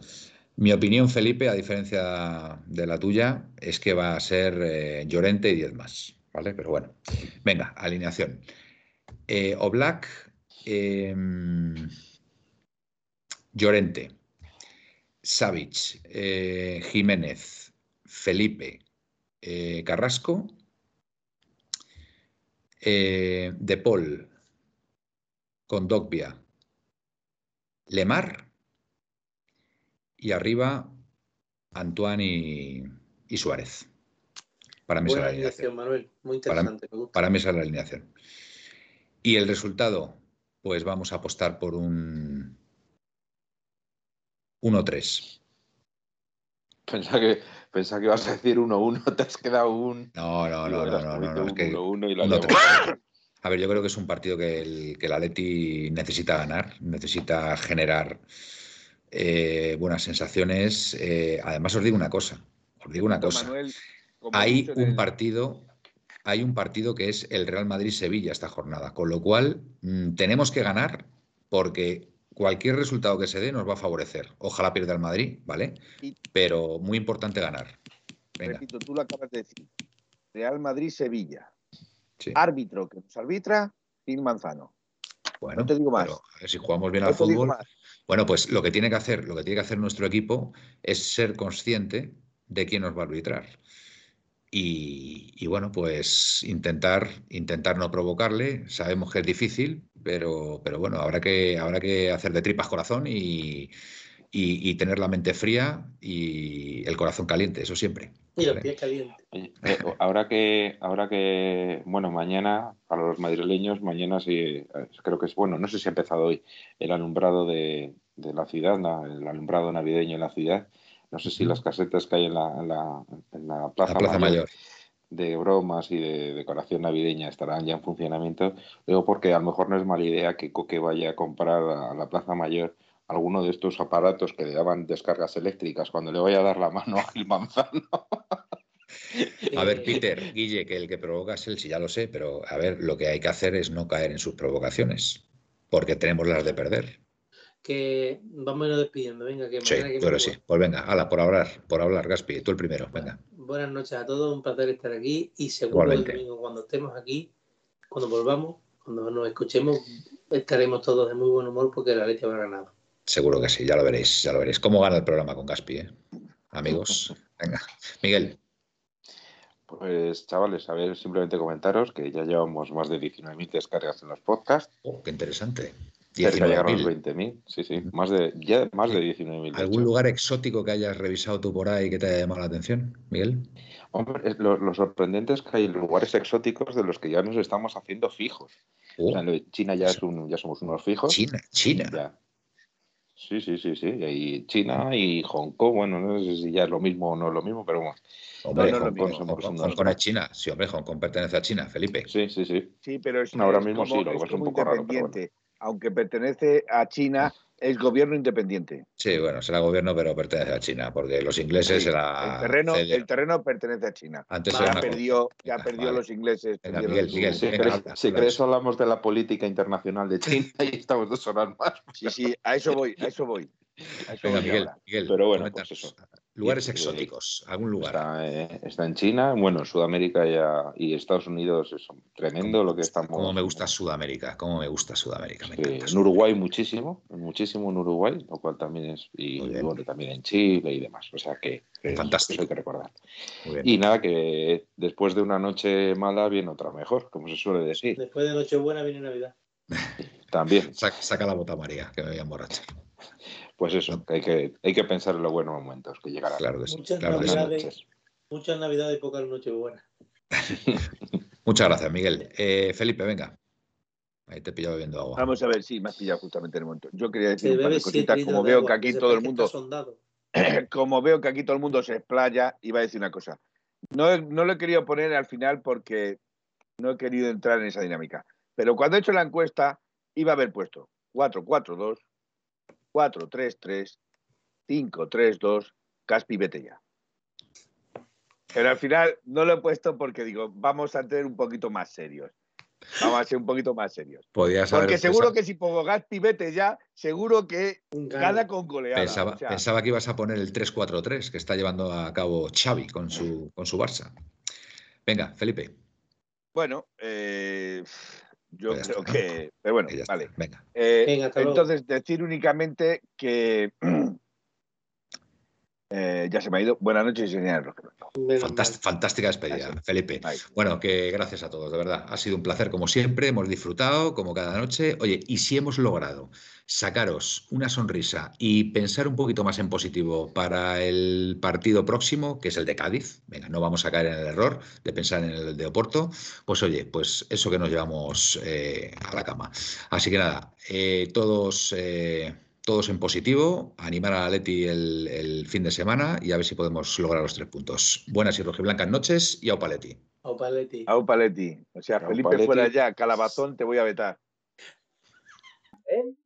mi opinión, Felipe, a diferencia de la tuya, es que va a ser eh, Llorente y 10 más, ¿vale? Pero bueno, venga, alineación. Eh, Oblak, em, Llorente, Savic, eh, Jiménez, Felipe, eh, Carrasco, eh, De Paul, Condogbia, Lemar y arriba Antoine y, y Suárez. Para mí es la alineación. alineación, Manuel. Muy Para- interesante. Para mí esa es la alineación. Y el resultado, pues vamos a apostar por un 1-3. Pensaba que, pensaba que ibas a decir 1-1, te has quedado un. No, no, no, Digo, no, has no, no, puesto no, es un que 1-1 y lo has 1-3. llamado. A ver, yo creo que es un partido que el, que el Atleti necesita ganar, necesita generar eh, buenas sensaciones. Eh, además, os digo una cosa, os digo una cosa. Manuel, Hay un partido, hay un partido que es el Real Madrid-Sevilla esta jornada, con lo cual mm, tenemos que ganar porque cualquier resultado que se dé nos va a favorecer. Ojalá pierda el Madrid, ¿vale? Pero muy importante ganar. Venga, Repito, tú lo acabas de decir. Real Madrid-Sevilla. Sí. Árbitro que nos arbitra, Gil Manzano. Bueno, no te digo más. pero, si jugamos bien No al fútbol, bueno, pues lo que tiene que hacer, lo que tiene que hacer nuestro equipo es ser consciente de quién nos va a arbitrar. Y, y bueno, pues intentar, intentar no provocarle. Sabemos que es difícil, pero, pero bueno, habrá que, habrá que hacer de tripas corazón y, y- y tener la mente fría y el corazón caliente, eso siempre. Y los ¿vale? pies calientes. Eh, ahora que, ahora que, bueno, mañana, para los madrileños, mañana sí, eh, creo que es, bueno, no sé si ha empezado hoy el alumbrado de, de la ciudad, el alumbrado navideño en la ciudad. No sé si las casetas que hay en la, en la, en la Plaza, La Plaza Mayor Mayor. de bromas y de decoración navideña estarán ya en funcionamiento. Digo porque a lo mejor no es mala idea que Coque vaya a comprar a la Plaza Mayor alguno de estos aparatos que le daban descargas eléctricas cuando le vaya a dar la mano a Gil Manzano. A ver, Eh, Peter, Guille, que el que provoca es él, sí ya lo sé, pero a ver, lo que hay que hacer es no caer en sus provocaciones, porque tenemos las de perder. Que vamos a irnos despidiendo. Venga, que Sí, que que sí. voy. Pues venga, ala, por hablar, por hablar, Gaspi, tú el primero, venga. Buenas noches a todos, un placer estar aquí y seguro que el domingo cuando estemos aquí, cuando volvamos, cuando nos escuchemos, estaremos todos de muy buen humor porque la leche habrá ganado. Seguro que sí, ya lo veréis, ya lo veréis. ¿Cómo gana el programa con Gaspi, eh? Amigos, venga. Miguel, Pues chavales, a ver, simplemente comentaros que ya llevamos más de 19.000 descargas en los podcasts. oh, qué interesante. Cerca de llegar a los 19.000. 20.000. Sí, sí, más de, ya más de 19.000. de ¿Algún hecho. lugar exótico que hayas revisado tú por ahí que te haya llamado la atención, Miguel? Hombre, lo, lo sorprendente es que hay lugares exóticos de los que ya nos estamos haciendo fijos. Oh, O sea, China ya, es un, ya somos unos fijos. China, China. Ya. Sí, sí, sí, sí. Y China y Hong Kong, bueno, no sé si ya es lo mismo o no es lo mismo, pero bueno. Hombre, no, no, Hong, lo Kong, mismo. Hong Kong- Somos Hong unos- Kong es China. Sí, hombre, Hong Kong pertenece a China, Felipe. Sí, sí, sí. Sí, pero es, Ahora es mismo como- sí, lo que es pasa es un poco raro, pero. Aunque pertenece a China, es gobierno independiente. Sí, bueno, será gobierno, pero pertenece a China, porque los ingleses Sí, era el, terreno, el terreno pertenece a China. Antes Vale, era Ya una perdió, ya perdió vale. los ingleses. Venga, Miguel, Miguel, Si venga, crees, habla, si habla crees eso. hablamos de la política internacional de China y estamos dos horas más. Sí, sí, a eso voy, a eso voy. A eso Venga, voy Miguel, Pero bueno, pues eso. Lugares Eh, exóticos, algún lugar. Está, eh, está en China, bueno, Sudamérica ya, y Estados Unidos es tremendo lo que estamos. Cómo me gusta Sudamérica, cómo me gusta Sudamérica, me Sí, encanta. en Uruguay muchísimo, muchísimo en Uruguay, lo cual también es, y bueno, también en Chile y demás, o sea que Fantástico. eso hay que recordar. Muy bien. Y nada, que después de una noche mala viene otra mejor, como se suele decir. Después de Nochebuena viene Navidad. También, Saca, saca la bota María, que me voy a emborrachar. Pues eso, que hay que, hay que pensar en los buenos momentos que llegarán. Claro que sí. Muchas claro que Buenas sí. Navidades. Muchas Navidades y pocas Nochebuenas. Muchas gracias, Miguel. Eh, Felipe, venga. Ahí te he pillado bebiendo agua. Vamos a ver, sí, me has pillado justamente en el momento. Yo quería decir un par de cositas, como veo agua, que aquí todo el mundo, como veo que aquí todo el mundo se explaya, iba a decir una cosa. No, no lo he querido poner al final porque no he querido entrar en esa dinámica. Pero cuando he hecho la encuesta, iba a haber puesto 4-4-2, 4-3-3, 5-3-2, Caspi, vete ya. Pero al final no lo he puesto porque digo, vamos a ser un poquito más serios. Vamos a ser un poquito más serios. Podías haber Porque seguro pensado- que si pongo Gaspi, vete ya, seguro que Gana. gana con goleada. Pensaba, O sea, pensaba que ibas a poner el 3-4-3 que está llevando a cabo Xavi con su, con su Barça. Venga, Felipe. Bueno, eh, yo Pues creo que. Pero bueno, vale. Venga. Eh, Venga, entonces, decir únicamente que. eh, ya se me ha ido. Buenas noches, señor Menos Fantás- mal. fantástica despedida. Felipe. Bueno, que gracias a todos, de verdad. Ha sido un placer como siempre, hemos disfrutado como cada noche. Oye, y si hemos logrado sacaros una sonrisa y pensar un poquito más en positivo para el partido próximo, que es el de Cádiz, venga, no vamos a caer en el error de pensar en el de Oporto, pues oye, pues eso que nos llevamos eh, a la cama. Así que nada, eh, todos... eh, todos en positivo, animar a Leti el, el fin de semana y a ver si podemos lograr los tres puntos. Buenas y rojiblancas noches y aupa Leti. Au Paletti. Au Paletti. O sea, Au Felipe Paletti. fuera ya, calabazón, te voy a vetar. En 1903,